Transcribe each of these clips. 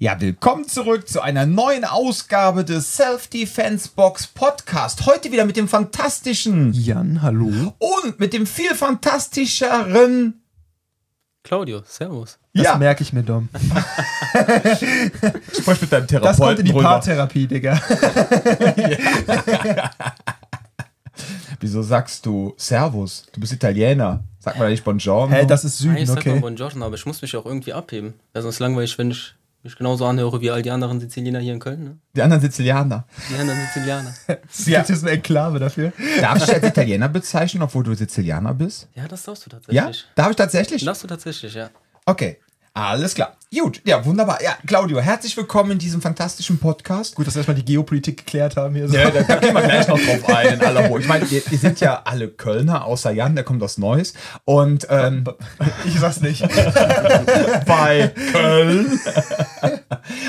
Ja, willkommen zurück zu einer neuen Ausgabe des Self-Defense Box Podcast. Heute wieder mit dem fantastischen Jan, hallo. und mit dem viel fantastischeren. Claudio, servus. Das Ja. merke ich mir, Dom. Sprich mit deinem Das Therapeuten kommt in die drüber. Paartherapie, Digga. Wieso sagst du Servus? Du bist Italiener. Sag mal nicht Buongiorno. Hä, das ist Nein, Süden, ich sag mal okay. Buongiorno, aber ich muss mich auch irgendwie abheben. Sonst langweilig, wenn ich mich genauso anhöre wie all die anderen Siziliener hier in Köln. Ne? Die anderen Sizilianer. Die anderen Sizilianer. Es gibt jetzt eine Enklave dafür. Darf ich dich als Italiener bezeichnen, obwohl du Sizilianer bist? Ja, das darfst du Ja? tatsächlich. Darf ich tatsächlich? Darfst du tatsächlich, ja. Okay. Alles klar. Gut. Ja, wunderbar. Ja, Claudio, herzlich willkommen in diesem fantastischen Podcast. Gut, dass wir erstmal die Geopolitik geklärt haben hier. So. Ja, da, gehen wir gleich noch drauf ein, in aller Ruhe. Ich meine, wir, wir sind ja alle Kölner, außer Jan, der kommt aus Neuss. Und ähm, Ich sag's nicht. bei Köln.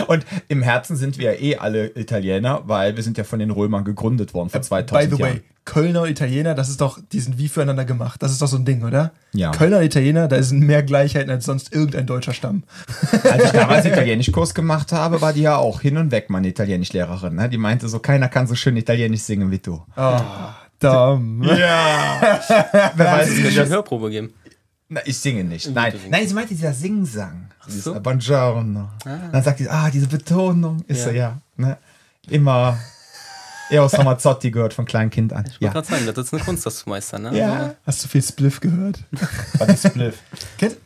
Und im Herzen sind wir ja eh alle Italiener, weil wir sind ja von den Römern gegründet worden vor 2000 By the Jahren. way, Kölner und Italiener, das ist doch, die sind wie füreinander gemacht. Das ist doch so ein Ding, oder? Ja. Kölner und Italiener, da sind mehr Gleichheiten als sonst irgendein deutscher Stamm. Als ich damals Italienischkurs gemacht habe, war die ja auch hin und weg, meine Italienischlehrerin. Ne? Die meinte so, keiner kann so schön Italienisch singen wie du. Oh, Dom. Ja. Wer weiß, Es das eine Hörprobe geben. Na, ich singe nicht. Nein, nein, sie meinte dieser Singsang. Dieses so. Buongiorno. Dann sagt sie, ah, diese Betonung ist ja, Ja. ja ne? immer Eros Ramazzotti gehört von kleinem Kind an. Ich wollte Ja, gerade sagen, das ist eine Kunst, das zu meistern. Ne? ja. Hast du viel Spliff gehört? War die Spliff. Kennt-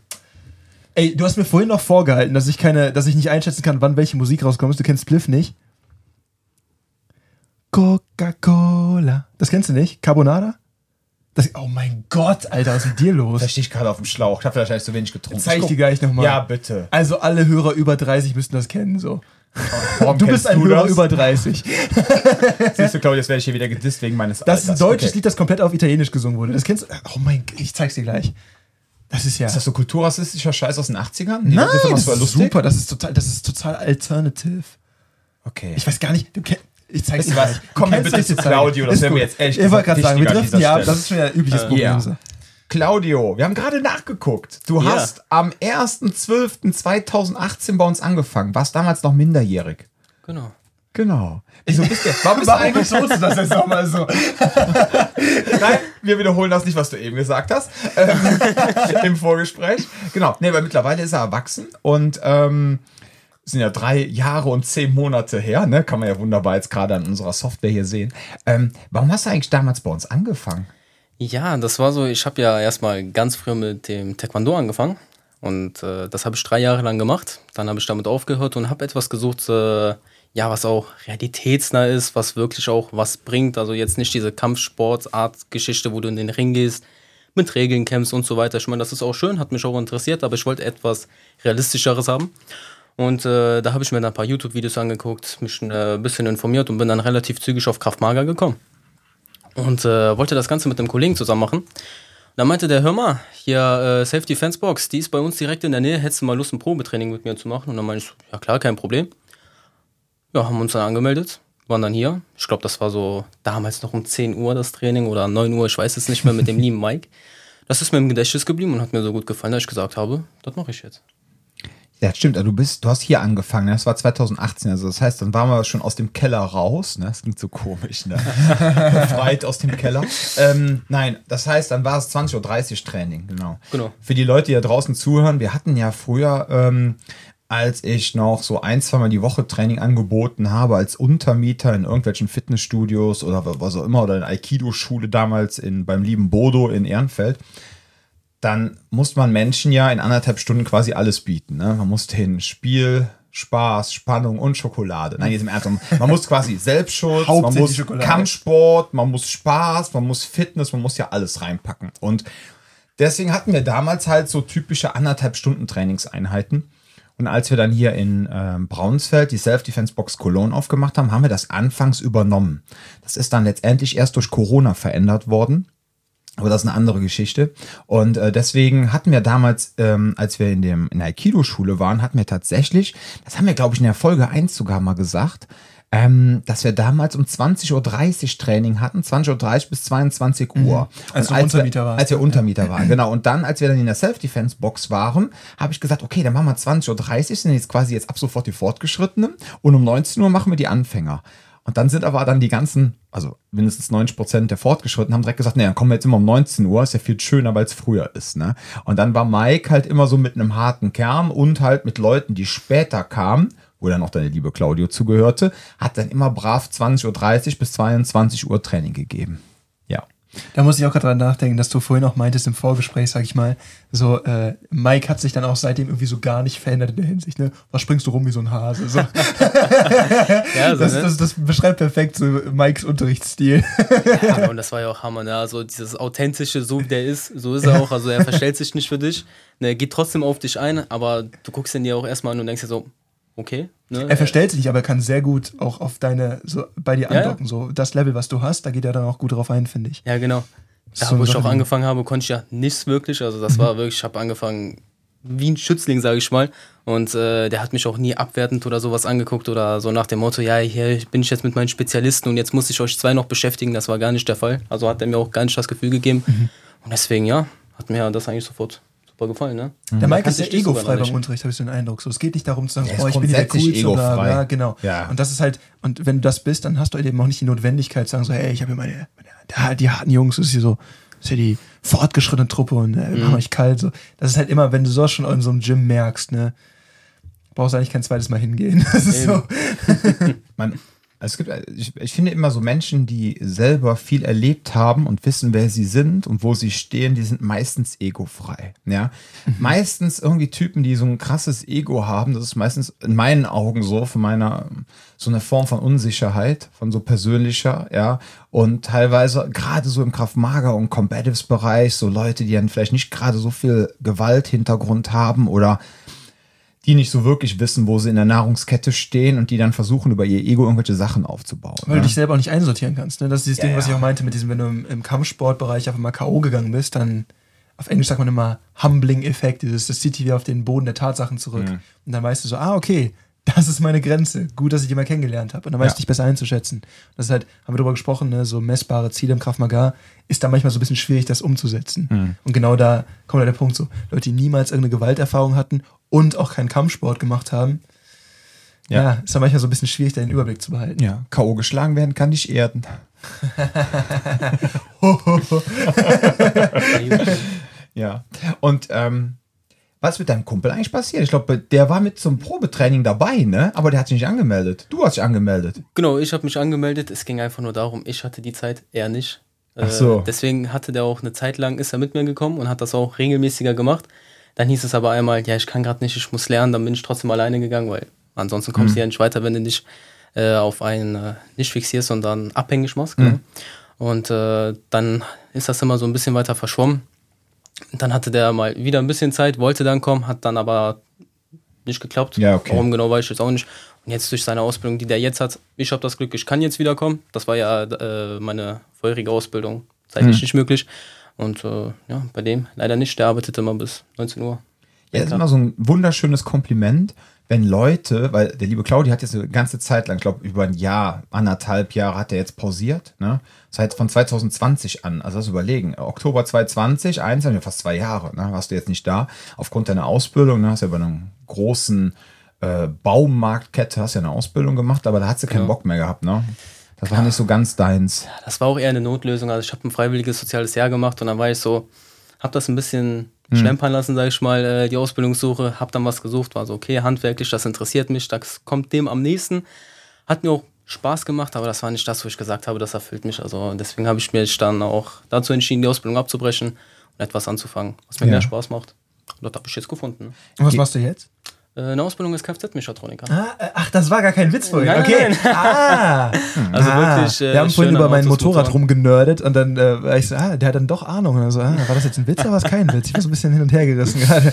Ey, du hast mir vorhin noch vorgehalten, dass ich keine, dass ich nicht einschätzen kann, wann welche Musik rauskommt. Du kennst Spliff nicht? Coca-Cola. Das kennst du nicht? Carbonara? Das, oh mein Gott, Alter, was ist mit dir los? Da stehe ich gerade auf dem Schlauch. Ich habe wahrscheinlich zu wenig getrunken. Zeig ich dir gleich nochmal. Ja, bitte. Also alle Hörer über 30 müssten das kennen, so. Warum Du bist ein du Hörer das? über 30. Siehst du, Claudia, jetzt werde ich hier wieder gedisst wegen meines Das ist ein deutsches Okay. Lied, das komplett auf Italienisch gesungen wurde. Das kennst du? Oh mein Gott, ich zeig's dir gleich. Das ist ja. Ist das so kulturrassistischer Scheiß aus den 80ern? Die Nein, das ist lustig? super. Das ist total, das ist total alternative. Okay. Ich weiß gar nicht, du kennst. Ich zeig's dir was? Komm kennst bitte zu. Claudio, das wäre mir jetzt ehrlich Ich wollte gerade sagen, wir driften ja. Das ist schon ein übliches Problem. So. Claudio, wir haben gerade nachgeguckt. Du Ja. hast am 1.12.2018 bei uns angefangen. Warst damals noch minderjährig. Genau. Genau. Wieso bist du? Warum bist du eigentlich du das jetzt nochmal so? Nein, wir wiederholen das nicht, was du eben gesagt hast. Ähm, Im Vorgespräch. Genau. Nee, weil mittlerweile ist er erwachsen und ähm, sind ja drei Jahre und zehn Monate her, ne? Kann man ja wunderbar jetzt gerade an unserer Software hier sehen. Ähm, warum hast du eigentlich damals bei uns angefangen? Ja, das war so, ich habe ja erstmal ganz früh mit dem Taekwondo angefangen. Und äh, das habe ich drei Jahre lang gemacht. Dann habe ich damit aufgehört und habe etwas gesucht, äh, ja, was auch realitätsnah ist, was wirklich auch was bringt. Also jetzt nicht diese Kampfsportart-Geschichte, wo du in den Ring gehst, mit Regeln kämpfst und so weiter. Ich meine, das ist auch schön, hat mich auch interessiert, aber ich wollte etwas Realistischeres haben. Und äh, da habe ich mir dann ein paar YouTube-Videos angeguckt, mich äh, ein bisschen informiert und bin dann relativ zügig auf Kraftmager gekommen und äh, wollte das Ganze mit einem Kollegen zusammen machen. Und dann meinte der, hör mal, hier äh, Safety Fence Box, die ist bei uns direkt in der Nähe, hättest du mal Lust, ein Probetraining mit mir zu machen? Und dann meinte ich, ja klar, kein Problem. Ja, haben uns dann angemeldet, waren dann hier. Ich glaube, das war so damals noch um 10 Uhr das Training oder 9 Uhr, ich weiß es nicht mehr, mit dem lieben Mike. Das ist mir im Gedächtnis geblieben und hat mir so gut gefallen, dass ich gesagt habe, das mache ich jetzt. Ja, stimmt. Also du bist, du hast hier angefangen. ne? Das war 2018. Also das heißt, dann waren wir schon aus dem Keller raus. Ne? Das klingt so komisch, ne? Befreit aus dem Keller. Ähm, nein, das heißt, dann war es 20.30 Uhr Training, genau. Genau. Für die Leute, die da draußen zuhören, wir hatten ja früher, ähm, als ich noch so ein, zweimal die Woche Training angeboten habe, als Untermieter in irgendwelchen Fitnessstudios oder was auch immer, oder in Aikido-Schule damals in, beim lieben Bodo in Ehrenfeld dann muss man Menschen ja in anderthalb Stunden quasi alles bieten. Ne? Man muss den Spiel, Spaß, Spannung und Schokolade. Nein, jetzt im Ernst. Man muss quasi Selbstschutz, man muss Schokolade. Kampfsport, man muss Spaß, man muss Fitness, man muss ja alles reinpacken. Und deswegen hatten wir damals halt so typische anderthalb Stunden Trainingseinheiten. Und als wir dann hier in ähm, Braunsfeld die Self-Defense-Box Cologne aufgemacht haben, haben wir das anfangs übernommen. Das ist dann letztendlich erst durch Corona verändert worden. Aber das ist eine andere Geschichte. Und äh, deswegen hatten wir damals, ähm, als wir in, dem, in der Aikido-Schule waren, hatten wir tatsächlich, das haben wir, glaube ich, in der Folge 1 sogar mal gesagt, ähm, dass wir damals um 20.30 Uhr Training hatten, 20.30 Uhr bis 22 Uhr. Als Und du Untermieter wir, warst. Als wir Untermieter waren, genau. Und dann, als wir dann in der Self-Defense-Box waren, habe ich gesagt, okay, dann machen wir 20.30 Uhr, sind jetzt quasi jetzt ab sofort die Fortgeschrittenen und um 19 Uhr machen wir die Anfänger. Und dann sind aber dann die ganzen, also mindestens 90 Prozent der Fortgeschrittenen haben direkt gesagt, nee, dann kommen wir jetzt immer um 19 Uhr, ist ja viel schöner, weil es früher ist, ne? Und dann war Mike halt immer so mit einem harten Kern und halt mit Leuten, die später kamen, wo dann auch deine liebe Claudio zugehörte, hat dann immer brav 20.30 Uhr bis 22 Uhr Training gegeben. Ja. Da muss ich auch gerade dran nachdenken, dass du vorhin auch meintest im Vorgespräch, sag ich mal, so, äh, Mike hat sich dann auch seitdem irgendwie so gar nicht verändert in der Hinsicht, ne? Was springst du rum wie so ein Hase? So. Ja, so, das, ne? das, das beschreibt perfekt so Mikes Unterrichtsstil. Ja, und das war ja auch Hammer, ne? Also dieses authentische, so wie der ist, so ist er auch. Also er verstellt sich nicht für dich. Ne, er geht trotzdem auf dich ein, aber du guckst ihn dir auch erstmal an und denkst dir so, okay. Ne? Er verstellt sich nicht, aber er kann sehr gut auch auf deine, so bei dir Ja, ja. andocken. So das Level, was du hast, da geht er dann auch gut drauf ein, finde ich. Ja, genau. Da, So wo ich Sache, auch angefangen habe, konnte ich ja nichts wirklich. Also das war wirklich, ich habe angefangen wie ein Schützling, sage ich mal. Und äh, der hat mich auch nie abwertend oder sowas angeguckt oder so nach dem Motto, ja, hier bin ich jetzt mit meinen Spezialisten und jetzt muss ich euch zwei noch beschäftigen. Das war gar nicht der Fall. Also hat er mir auch gar nicht das Gefühl gegeben. Und deswegen, ja, hat mir das eigentlich sofort super gefallen. Ne? Der Mike ist sehr egofrei beim. Unterricht, habe ich so den Eindruck. So, es geht nicht darum zu sagen, ist oh, ich bin hier der grundsätzlich Coolste, bla, egofrei. bla, genau. Ja. Und das ist halt, und wenn du das bist, dann hast du eben auch nicht die Notwendigkeit zu sagen, so, hey, ich habe hier meine, meine die harten Jungs, das ist hier so, das ist ja die fortgeschrittene Truppe und äh, wir machen euch kalt. So. Das ist halt immer, wenn du sowas schon in so einem Gym merkst, ne, brauchst du eigentlich kein zweites Mal hingehen. Das ist so. Man, also es gibt, ich, ich finde immer so Menschen, die selber viel erlebt haben und wissen, wer sie sind und wo sie stehen, die sind meistens egofrei. Ja, meistens irgendwie Typen, die so ein krasses Ego haben. Das ist meistens in meinen Augen so von meiner so eine Form von Unsicherheit, von so persönlicher, ja. Und teilweise gerade so im Kraftmager und Combatives Bereich so Leute, die dann vielleicht nicht gerade so viel Gewalthintergrund haben oder die nicht so wirklich wissen, wo sie in der Nahrungskette stehen und die dann versuchen, über ihr Ego irgendwelche Sachen aufzubauen. Weil du ne? dich selber auch nicht einsortieren kannst. Ne? Das ist dieses Ja, Ding, was ich auch meinte, mit diesem, wenn du im, im Kampfsportbereich einfach mal K.O. gegangen bist, dann auf Englisch sagt man immer Humbling-Effekt, das zieht dich wieder auf den Boden der Tatsachen zurück. Mhm. Und dann weißt du so, ah, okay, das ist meine Grenze. Gut, dass ich die mal kennengelernt habe. Und dann weißt Ja. du dich besser einzuschätzen. Das ist halt, haben wir darüber gesprochen, ne? so messbare Ziele im Krav Maga, ist da manchmal so ein bisschen schwierig, das umzusetzen. Mhm. Und genau da kommt halt der Punkt so, Leute, die niemals irgendeine Gewalterfahrung hatten und auch keinen Kampfsport gemacht haben, ja, Ja. ist dann manchmal so ein bisschen schwierig, da den Überblick zu behalten. Ja, K.O. geschlagen werden kann dich erden. Ja. Und ähm, was ist mit deinem Kumpel eigentlich passiert? Ich glaube, der war mit zum Probetraining dabei, ne? Aber der hat sich nicht angemeldet. Du hast dich angemeldet. Genau, ich habe mich angemeldet. Es ging einfach nur darum, ich hatte die Zeit, er nicht. Äh, Ach so. Deswegen hatte der auch eine Zeit lang, ist er mit mir gekommen und hat das auch regelmäßiger gemacht. Dann hieß es aber einmal, ja, ich kann gerade nicht, ich muss lernen. Dann bin ich trotzdem alleine gegangen, weil ansonsten Mhm. kommst du ja nicht weiter, wenn du dich äh, auf einen äh, nicht fixierst, sondern abhängig machst. Genau. Und äh, dann ist das immer so ein bisschen weiter verschwommen. Dann hatte der mal wieder ein bisschen Zeit, wollte dann kommen, hat dann aber nicht geklappt. Ja, okay. Warum genau weiß ich jetzt auch nicht. Und jetzt durch seine Ausbildung, die der jetzt hat, ich habe das Glück, ich kann jetzt wiederkommen. Das war ja äh, meine vorherige Ausbildung zeitlich Hm. nicht möglich. Und äh, ja, bei dem leider nicht. Der arbeitet immer bis 19 Uhr. Ja, das ist immer so ein wunderschönes Kompliment, wenn Leute, weil der liebe Claudi hat jetzt eine ganze Zeit lang, ich glaube über ein Jahr, anderthalb Jahre hat er jetzt pausiert, ne? Seit von 2020 an, also das überlegen, Oktober 2020, eins, ja fast zwei Jahre, ne? Warst du jetzt nicht da, aufgrund deiner Ausbildung, ne? Hast ja bei einer großen äh, Baumarktkette, hast ja eine Ausbildung gemacht, aber da hat sie keinen Genau. Bock mehr gehabt, ne? Das war nicht so ganz deins. Das war auch eher eine Notlösung. Also ich habe ein freiwilliges soziales Jahr gemacht und dann war ich so, habe das ein bisschen schlempern lassen, sage ich mal, äh, die Ausbildungssuche, habe dann was gesucht, war so, okay, handwerklich, das interessiert mich, das kommt dem am nächsten. Hat mir auch Spaß gemacht, aber das war nicht das, wo ich gesagt habe, das erfüllt mich. Also deswegen habe ich mich dann auch dazu entschieden, die Ausbildung abzubrechen und etwas anzufangen, was mir Ja. mehr Spaß macht. Und das habe ich jetzt gefunden. Und was machst du jetzt? Äh, eine Ausbildung als Kfz-Mechatroniker. Ah, äh, ach, das war gar kein Witz vorhin. Nein, okay. nein, Ah. Also ah. wirklich, äh, Wir haben vorhin über mein Motorrad rumgenördet und dann äh, war ich so, ah, der hat dann doch Ahnung. Und dann so, ah, war das jetzt ein Witz oder war es kein Witz? Ich war so ein bisschen hin und her gerissen gerade.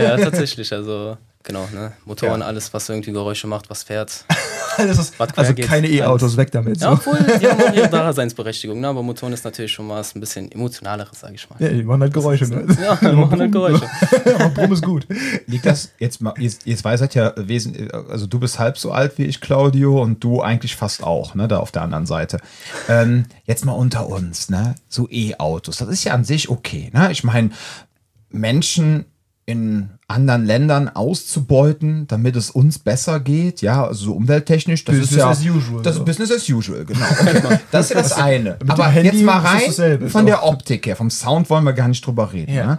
Ja, tatsächlich. Also genau, ne? Motoren, alles, was irgendwie Geräusche macht, was fährt. Alles ist, Was quer also geht, keine E-Autos, weg damit. Ja, So. obwohl, die haben auch ihre Daseinsberechtigung, ne? aber Motoren ist natürlich schon was ein bisschen emotionaleres, sag ich mal. Ja, die machen halt Geräusche. Ne? Ja, die machen halt Geräusche. Aber Brumm ist gut. Liegt das jetzt mal, ihr, ihr zwei seid ja wesen, also du bist halb so alt wie ich, Claudio, und du eigentlich fast auch, ne, da auf der anderen Seite. Ähm, jetzt mal unter uns, ne, so E-Autos, das ist ja an sich okay, ne? Ich meine, Menschen in anderen Ländern auszubeuten, damit es uns besser geht, ja, also so umwelttechnisch, das Business ist ja as usual, das so. ist Business as usual, genau. Okay. Das ist ja das eine. dem Aber jetzt mal rein von der Optik her, vom Sound wollen wir gar nicht drüber reden. Ja. Ne?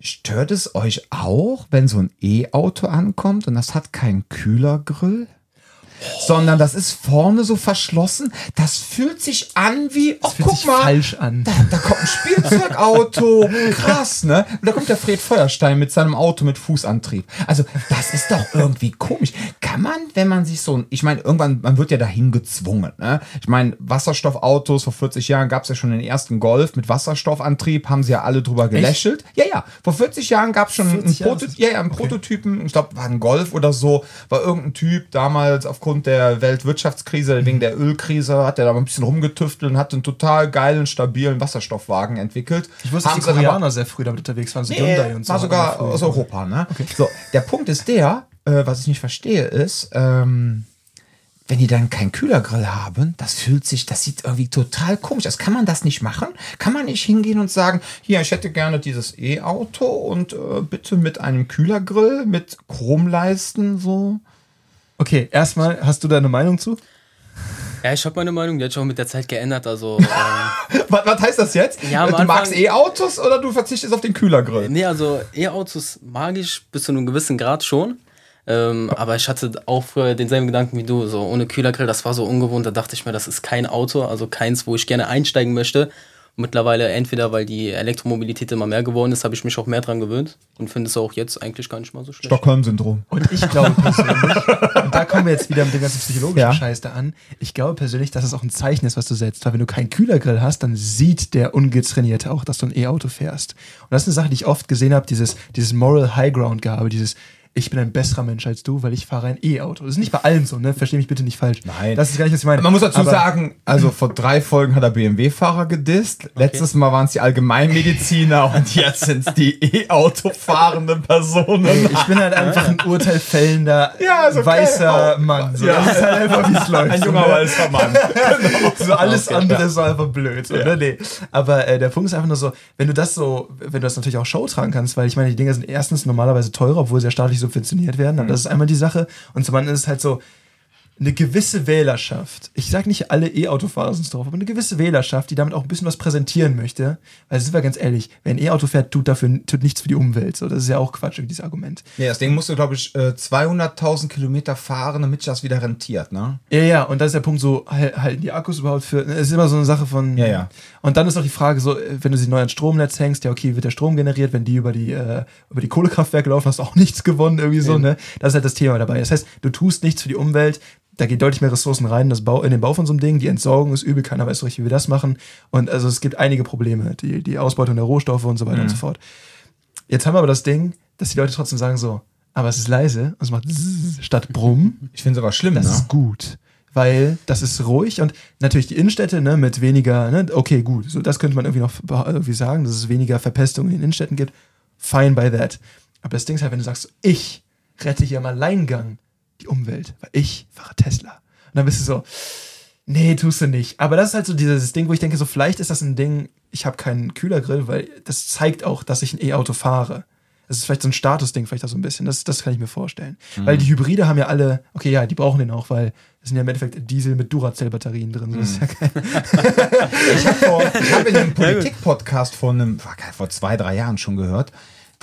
Stört es euch auch, wenn so ein E-Auto ankommt und das hat keinen Kühlergrill? Sondern das ist vorne so verschlossen. Das fühlt sich an wie, oh, guck sich mal, falsch an. da, da kommt ein Spielzeugauto. Krass, ne? Und da kommt der Fred Feuerstein mit seinem Auto mit Fußantrieb. Also, das ist doch irgendwie komisch. Kann man, wenn man sich so ein, ich meine, irgendwann, man wird ja dahin gezwungen, ne? Ich meine, Wasserstoffautos, vor 40 Jahren gab es ja schon den ersten Golf mit Wasserstoffantrieb, haben sie ja alle drüber gelächelt. Ja, ja. Vor 40 Jahren gab es schon einen, 40 Jahre Proto ja, ja, einen Prototypen, ich glaube, war ein Golf oder so, war irgendein Typ damals aufgrund der Weltwirtschaftskrise, wegen der Ölkrise, hat er da mal ein bisschen rumgetüftelt und hat einen total geilen, stabilen Wasserstoffwagen entwickelt. Ich wusste, dass die Koreaner sehr früh damit unterwegs waren, so Nee, Hyundai und so. war sogar aus Europa, ne? So, der Punkt ist der, äh, was ich nicht verstehe, ist, ähm, wenn die dann keinen Kühlergrill haben, das fühlt sich, das sieht irgendwie total komisch aus. Kann man das nicht machen? Kann man nicht hingehen und sagen, hier, ich hätte gerne dieses E-Auto und äh, bitte mit einem Kühlergrill, mit Chromleisten, so? Okay, erstmal, hast du da eine Meinung zu? Ja, ich habe meine Meinung, die hat sich auch mit der Zeit geändert. Also, ähm, Was, was heißt das jetzt? Ja, du Anfang- magst E-Autos oder du verzichtest auf den Kühlergrill? nee, also E-Autos mag ich bis zu einem gewissen Grad schon. Ähm, aber ich hatte auch früher denselben Gedanken wie du, so ohne Kühlergrill, das war so ungewohnt, da dachte ich mir, das ist kein Auto, also keins, wo ich gerne einsteigen möchte. Mittlerweile entweder, weil die Elektromobilität immer mehr geworden ist, habe ich mich auch mehr dran gewöhnt und finde es auch jetzt eigentlich gar nicht mal so schlecht. Stockholm-Syndrom. Und ich glaube persönlich, und da kommen wir jetzt wieder mit dem ganzen psychologischen Ja. Scheiß da an, ich glaube persönlich, dass es auch ein Zeichen ist, was du setzt. Weil wenn du keinen Kühlergrill hast, dann sieht der Ungetrainierte auch, dass du ein E-Auto fährst. Und das ist eine Sache, die ich oft gesehen habe, dieses, dieses Moral High Ground gehabe, dieses ich bin ein besserer Mensch als du, weil ich fahre ein E-Auto. Das ist nicht bei allen so, ne? Versteh mich bitte nicht falsch. Nein. Das ist gar nicht, was ich meine. Man muss dazu Aber- sagen, also vor drei Folgen hat er BMW-Fahrer gedisst. Letztes Mal waren es die Allgemeinmediziner und jetzt sind es die E-Auto fahrenden Personen. Ich bin halt einfach ein urteilfällender, Ja, okay. weißer. Mann. So. Ja. Das ist halt einfach, wie es läuft. Ein so, junger ne? weißer Mann. so alles Okay, andere ja. ist so einfach blöd. So, ne? nee. Aber äh, der Punkt ist einfach nur so, wenn du das so, wenn du das natürlich auch Show tragen kannst, weil ich meine, die Dinger sind erstens normalerweise teurer, obwohl sie ja staatlich subventioniert werden. Mhm. Das ist einmal die Sache. Und zum anderen ist es halt so, eine gewisse Wählerschaft, ich sage nicht alle E-Autofahrer sind drauf, aber eine gewisse Wählerschaft, die damit auch ein bisschen was präsentieren möchte. Weil sind wir ganz ehrlich, wer ein E-Auto fährt, tut dafür tut nichts für die Umwelt. So, das ist ja auch Quatsch, dieses Argument. Ja, das Ding musst du, glaube ich, äh, 200.000 Kilometer fahren, damit sich das wieder rentiert, ne? Ja, ja, und da ist der Punkt so, hal- halten die Akkus überhaupt für, es ist immer so eine Sache von, Ja, ja. Und dann ist auch die Frage so, äh, wenn du sie neu ans Stromnetz hängst, ja, okay, wird der Strom generiert, wenn die über die, äh, über die Kohlekraftwerke laufen, hast du auch nichts gewonnen, irgendwie so, ne? Das ist halt das Thema dabei. Das heißt, du tust nichts für die Umwelt, da geht deutlich mehr Ressourcen rein, in das Bau, in den Bau von so einem Ding, die Entsorgung ist übel, keiner weiß so richtig, wie wir das machen. Und also es gibt einige Probleme, die, die Ausbeutung der Rohstoffe und so weiter und so fort. Jetzt haben wir aber das Ding, dass die Leute trotzdem sagen so, aber es ist leise und es macht zzzz statt Brumm. Ich finde es aber schlimm, Das ne? ist gut. Weil das ist ruhig und natürlich die Innenstädte ne, mit weniger, ne, okay, gut, so das könnte man irgendwie noch irgendwie sagen, dass es weniger Verpestung in den Innenstädten gibt. Fine by that. Aber das Ding ist halt, wenn du sagst, ich rette hier im Alleingang die Umwelt, weil ich fahre Tesla. Und dann bist du so, nee, tust du nicht. Aber das ist halt so dieses Ding, wo ich denke, so vielleicht ist das ein Ding, ich habe keinen Kühlergrill, weil das zeigt auch, dass ich ein E-Auto fahre. Das ist vielleicht so ein Statusding, vielleicht auch so ein bisschen. Das, das kann ich mir vorstellen. Weil die Hybride haben ja alle, okay, ja, die brauchen den auch, weil das sind ja im Endeffekt Diesel mit Duracell-Batterien drin. Ist ja Ich habe hab in einem Politik-Podcast vor, einem, vor zwei, drei Jahren schon gehört,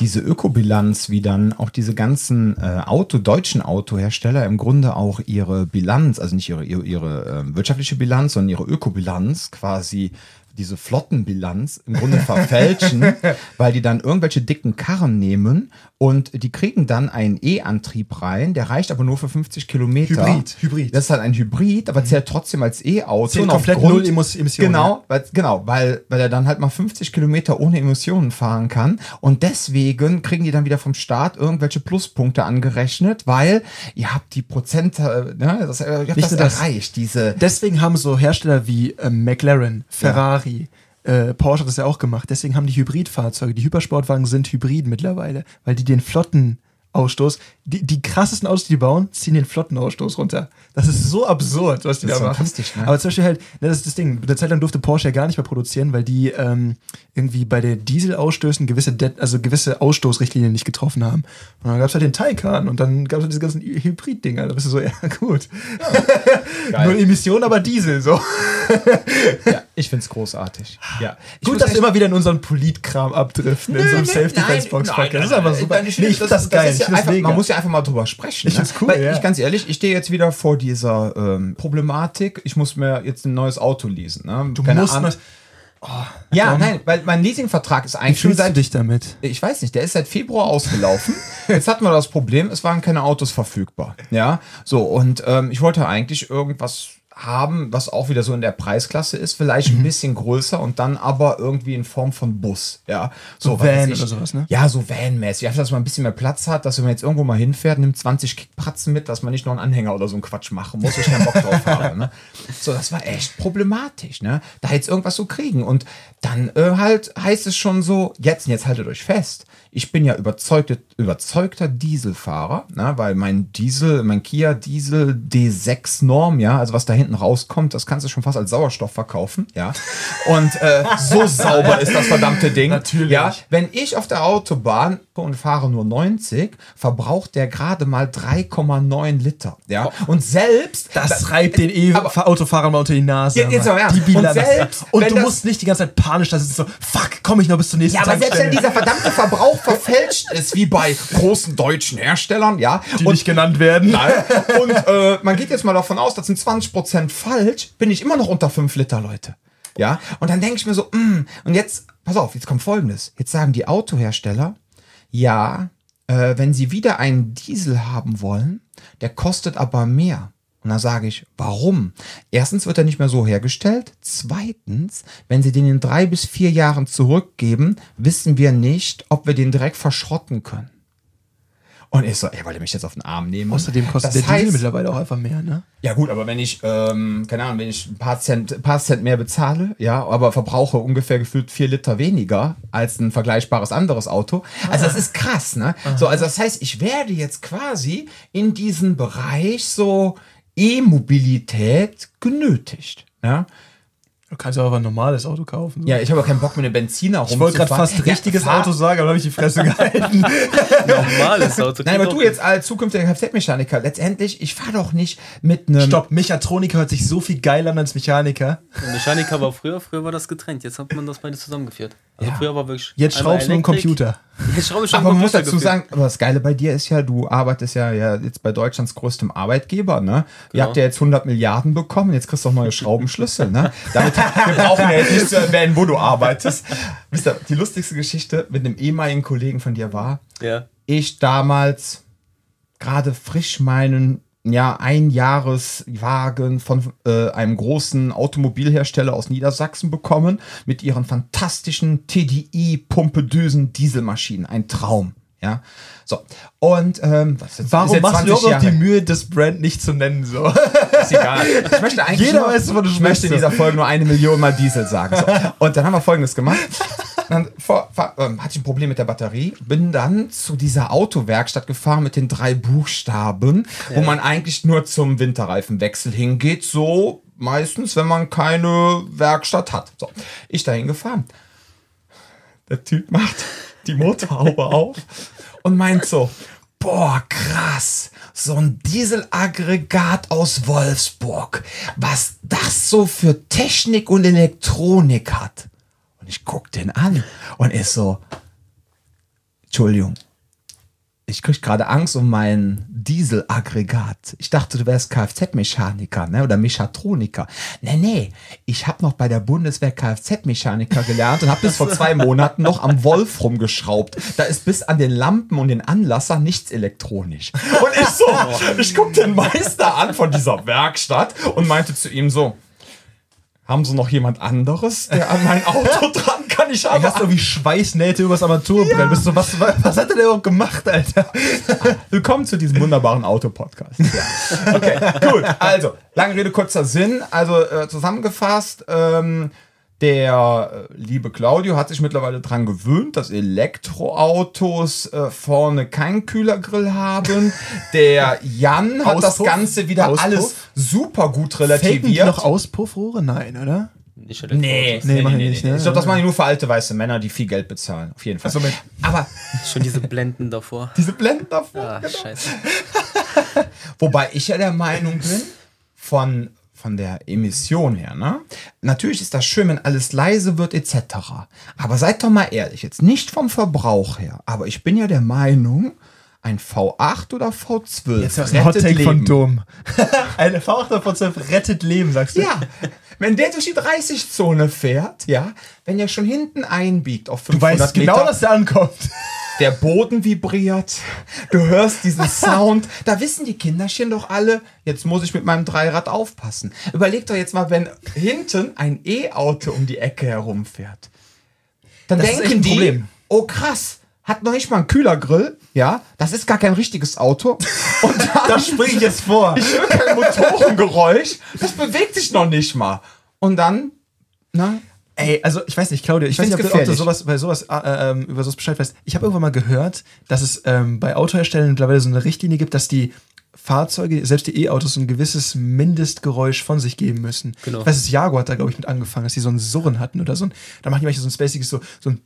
diese Ökobilanz, wie dann auch diese ganzen äh, Auto, deutschen Autohersteller im Grunde auch ihre Bilanz, also nicht ihre, ihre, ihre äh, wirtschaftliche Bilanz, sondern ihre Ökobilanz quasi diese Flottenbilanz im Grunde verfälschen, weil die dann irgendwelche dicken Karren nehmen und die kriegen dann einen E-Antrieb rein, der reicht aber nur für 50 Kilometer. Hybrid, Hybrid. Das ist halt ein Hybrid, aber zählt trotzdem als E-Auto. Zählt komplett aufgrund- null Emissionen, Genau, weil, genau, weil, weil er dann halt mal 50 Kilometer ohne Emissionen fahren kann und deswegen kriegen die dann wieder vom Staat irgendwelche Pluspunkte angerechnet, weil ihr habt die Prozent, äh, ne, das, ihr habt Nicht das das. erreicht, diese Deswegen haben so Hersteller wie ähm, McLaren, Ferrari, äh, Porsche hat das ja auch gemacht. Deswegen haben die Hybridfahrzeuge, die Hypersportwagen sind Hybrid mittlerweile, weil die den Flottenausstoß, die, die krassesten Autos, die die bauen, ziehen den Flottenausstoß runter. Das ist so absurd, was die Das da ist machen. ne? Aber zum Beispiel halt, ne, das ist das Ding, eine Zeit lang durfte Porsche ja gar nicht mehr produzieren, weil die ähm, irgendwie bei den Dieselausstößen gewisse, De also gewisse Ausstoßrichtlinien nicht getroffen haben. Und dann gab es halt den Taycan und dann gab es halt diese ganzen Hybrid-Dinger. Da bist du so, ja gut. Null Emissionen, aber Diesel, so. Ja, ich find's großartig. Ja. Ich Gut, dass wir immer wieder in unseren Politkram abdriften, in so einem Nee, Safety nein, Defense Box nein, Podcast. Das ist nein, super. nein, Nee, Ich ich finde finde das, geil. ist Ich ja das einfach, man muss ja einfach mal drüber sprechen. Ich ne? find's cool, Weil ja. Ich ganz ehrlich, ich stehe jetzt wieder vor dieser ähm, Problematik. Ich muss mir jetzt ein neues Auto leasen. Ne? du Keine musst Ahnung. mal, Ja, nein, weil mein Leasingvertrag ist Wie eigentlich schon fühlst du seit dich damit? ich weiß nicht, der ist seit Februar ausgelaufen. Jetzt hatten wir das Problem, es waren keine Autos verfügbar. Ja, so und ähm, ich wollte eigentlich irgendwas haben, was auch wieder so in der Preisklasse ist, vielleicht Mhm. ein bisschen größer und dann aber irgendwie in Form von Bus. Ja, So was Van ich. oder sowas, ne? Ja, so Van-mäßig. Einfach, dass man ein bisschen mehr Platz hat, dass wenn man jetzt irgendwo mal hinfährt, nimmt 20 Kickpratzen mit, dass man nicht noch einen Anhänger oder so einen Quatsch machen muss, ich keinen Bock drauf habe. Ne? So, das war echt problematisch, ne? Da jetzt irgendwas zu kriegen. Und dann äh, halt heißt es schon so, jetzt, jetzt haltet euch fest. Ich bin ja überzeugte, überzeugter Dieselfahrer, ne? weil mein Diesel, mein Kia Diesel D6 Norm, ja, also was da hinten rauskommt, das kannst du schon fast als Sauerstoff verkaufen, ja. Und äh, so sauber ist das verdammte Ding. Natürlich. Ja, wenn ich auf der Autobahn und fahre nur 90, verbraucht der gerade mal 3,9 Liter. Ja, und selbst Das reibt den Aber- E-Autofahrern mal unter die Nase. Ja, jetzt Mann. mal ernst. die. Und selbst, Und du das- musst nicht die ganze Zeit panisch da sitzen, so, fuck, komme ich noch bis zur nächsten Ja, aber selbst wenn dieser verdammte Verbrauch verfälscht ist, wie bei großen deutschen Herstellern, ja, die und nicht genannt werden. Nein. Und äh, man geht jetzt mal davon aus, das sind 20% falsch, bin ich immer noch unter 5 Liter, Leute. Ja, und dann denke ich mir so, mm, und jetzt, pass auf, jetzt kommt folgendes. Jetzt sagen die Autohersteller, ja, äh, wenn sie wieder einen Diesel haben wollen, der kostet aber mehr. Und dann sage ich, warum? Erstens wird er nicht mehr so hergestellt. Zweitens, wenn sie den in drei bis vier Jahren zurückgeben, wissen wir nicht, ob wir den direkt verschrotten können. Und ich so, ey, wollt ihr mich jetzt auf den Arm nehmen? Außerdem kostet Das der Diesel heißt- mittlerweile auch einfach mehr, ne? ja gut, aber wenn ich, ähm, keine Ahnung, wenn ich ein paar Cent, ein paar Cent mehr bezahle, ja, aber verbrauche ungefähr gefühlt vier Liter weniger als ein vergleichbares anderes Auto. Also das ist krass, ne? So, also das heißt, ich werde jetzt quasi in diesen Bereich so E-Mobilität genötigt. Ja? Du kannst ja auch ein normales Auto kaufen. So. ja, ich habe aber keinen Bock mit einem Benziner ich wollte gerade rumzufahren. fast richtiges fahr- Auto sagen, aber habe ich die Fresse gehalten. Normales Auto. Nein, aber du auch- jetzt als zukünftiger Kfz-Mechaniker, letztendlich, ich fahre doch nicht mit einem Stopp, Mechatroniker hört sich so viel geiler an als Mechaniker. Mechaniker war früher, früher war das getrennt. Jetzt hat man das beide zusammengeführt. Also Ja. früher war wirklich. Jetzt schraubst du einen Computer. Jetzt schraube ich am Aber man muss dazu sagen, aber das Geile bei dir ist ja, du arbeitest ja, ja jetzt bei Deutschlands größtem Arbeitgeber, ne? Ihr Genau. habt ja jetzt 100 Milliarden bekommen, jetzt kriegst du auch neue Schraubenschlüssel, ne? Damit, wir brauchen ja jetzt nicht zu erwähnen, wo du arbeitest. Wisst ihr, die lustigste Geschichte mit einem ehemaligen Kollegen von dir war, Ja. ich damals gerade frisch meinen ja, Einjahreswagen von äh, einem großen Automobilhersteller aus Niedersachsen bekommen mit ihren fantastischen TDI-Pumpedüsen Dieselmaschinen. Ein Traum. Ja, so. Und ähm, was jetzt, Warum machst du 20 überhaupt die Mühe, das Brand nicht zu nennen? So. ist egal. Ich möchte eigentlich Jeder nur, weiß, du ich möchte in dieser Folge nur eine Million Mal Diesel sagen. So. Und dann haben wir folgendes gemacht. Dann vor, vor, ähm, hatte ich ein Problem mit der Batterie, bin dann zu dieser Autowerkstatt gefahren mit den drei Buchstaben, wo man eigentlich nur zum Winterreifenwechsel hingeht, so meistens, wenn man keine Werkstatt hat. So, ich dahin gefahren. Der Typ macht die Motorhaube auf und meint so, boah, krass, so ein Dieselaggregat aus Wolfsburg, was das so für Technik und Elektronik hat. Und ich guck den an und ist so, Entschuldigung, Ich krieg gerade Angst um mein Dieselaggregat. Ich dachte, du wärst Kfz-Mechaniker ne? oder Mechatroniker. Nee, nee, ich habe noch bei der Bundeswehr Kfz-Mechaniker gelernt und habe bis vor zwei Monaten noch am Wolf rumgeschraubt. Da ist bis an den Lampen und den Anlasser nichts elektronisch. Und ich so, ich guck den Meister an von dieser Werkstatt und meinte zu ihm so, haben Sie noch jemand anderes, der an mein Auto dran kann? Ich Du habe hast irgendwie Schweißnähte übers Armaturenbrett. Bist du, was, was hat der denn überhaupt gemacht, Alter? Willkommen zu diesem wunderbaren Autopodcast. Ja. Okay, gut. Also, lange Rede, kurzer Sinn. Also, äh, zusammengefasst, ähm, der äh, liebe Claudio hat sich mittlerweile dran gewöhnt, dass Elektroautos äh, vorne keinen Kühlergrill haben. Der Jan hat das Auspuff? Ganze wieder Auspuff? alles super gut Faken die relativiert. noch Auspuffrohre? Nein, oder? Nicht Nee, Elektroautos. nee, machen nee, nee, nicht, nee. ne? Ich glaube, das machen die nur für alte weiße Männer, die viel Geld bezahlen. Auf jeden Fall. Also mit- Aber Schon diese Blenden davor. diese Blenden davor. Ah, genau. scheiße. Wobei ich ja der Meinung bin, von, von der Emission her, ne? Natürlich ist das schön, wenn alles leise wird, etc. Aber seid doch mal ehrlich, jetzt nicht vom Verbrauch her, aber ich bin ja der Meinung, ein V8 oder V12 Jetzt hast du Hot Take von Dom. Eine V8 von 12 rettet Leben, sagst du? Ja, wenn der durch die 30-Zone fährt, ja, wenn er schon hinten einbiegt auf Du 500 weißt genau, Meter, dass der ankommt. der Boden vibriert, du hörst diesen Sound, da wissen die Kinderchen doch alle, jetzt muss ich mit meinem Dreirad aufpassen. Überleg doch jetzt mal, wenn hinten ein E-Auto um die Ecke herumfährt. Dann Das denken die, Problem. oh krass, hat noch nicht mal einen Kühlergrill, ja, das ist gar kein richtiges Auto. Und dann, Da springe ich jetzt vor. ich höre kein Motorengeräusch, das bewegt sich noch nicht mal. Und dann, na, Ey, also ich weiß nicht, Claudia, ich, Ich weiß nicht, ob du, ob du sowas, bei sowas, äh, ähm, über sowas Bescheid weißt. Ich habe irgendwann mal gehört, dass es ähm, bei Autoherstellern mittlerweile so eine Richtlinie gibt, dass die Fahrzeuge, selbst die E-Autos, ein gewisses Mindestgeräusch von sich geben müssen. Genau. Ich weiß, das Jaguar hat da, glaube ich, mit angefangen, dass die so ein Surren hatten oder so ein, da machen die manchmal so ein spaciges, so, so ein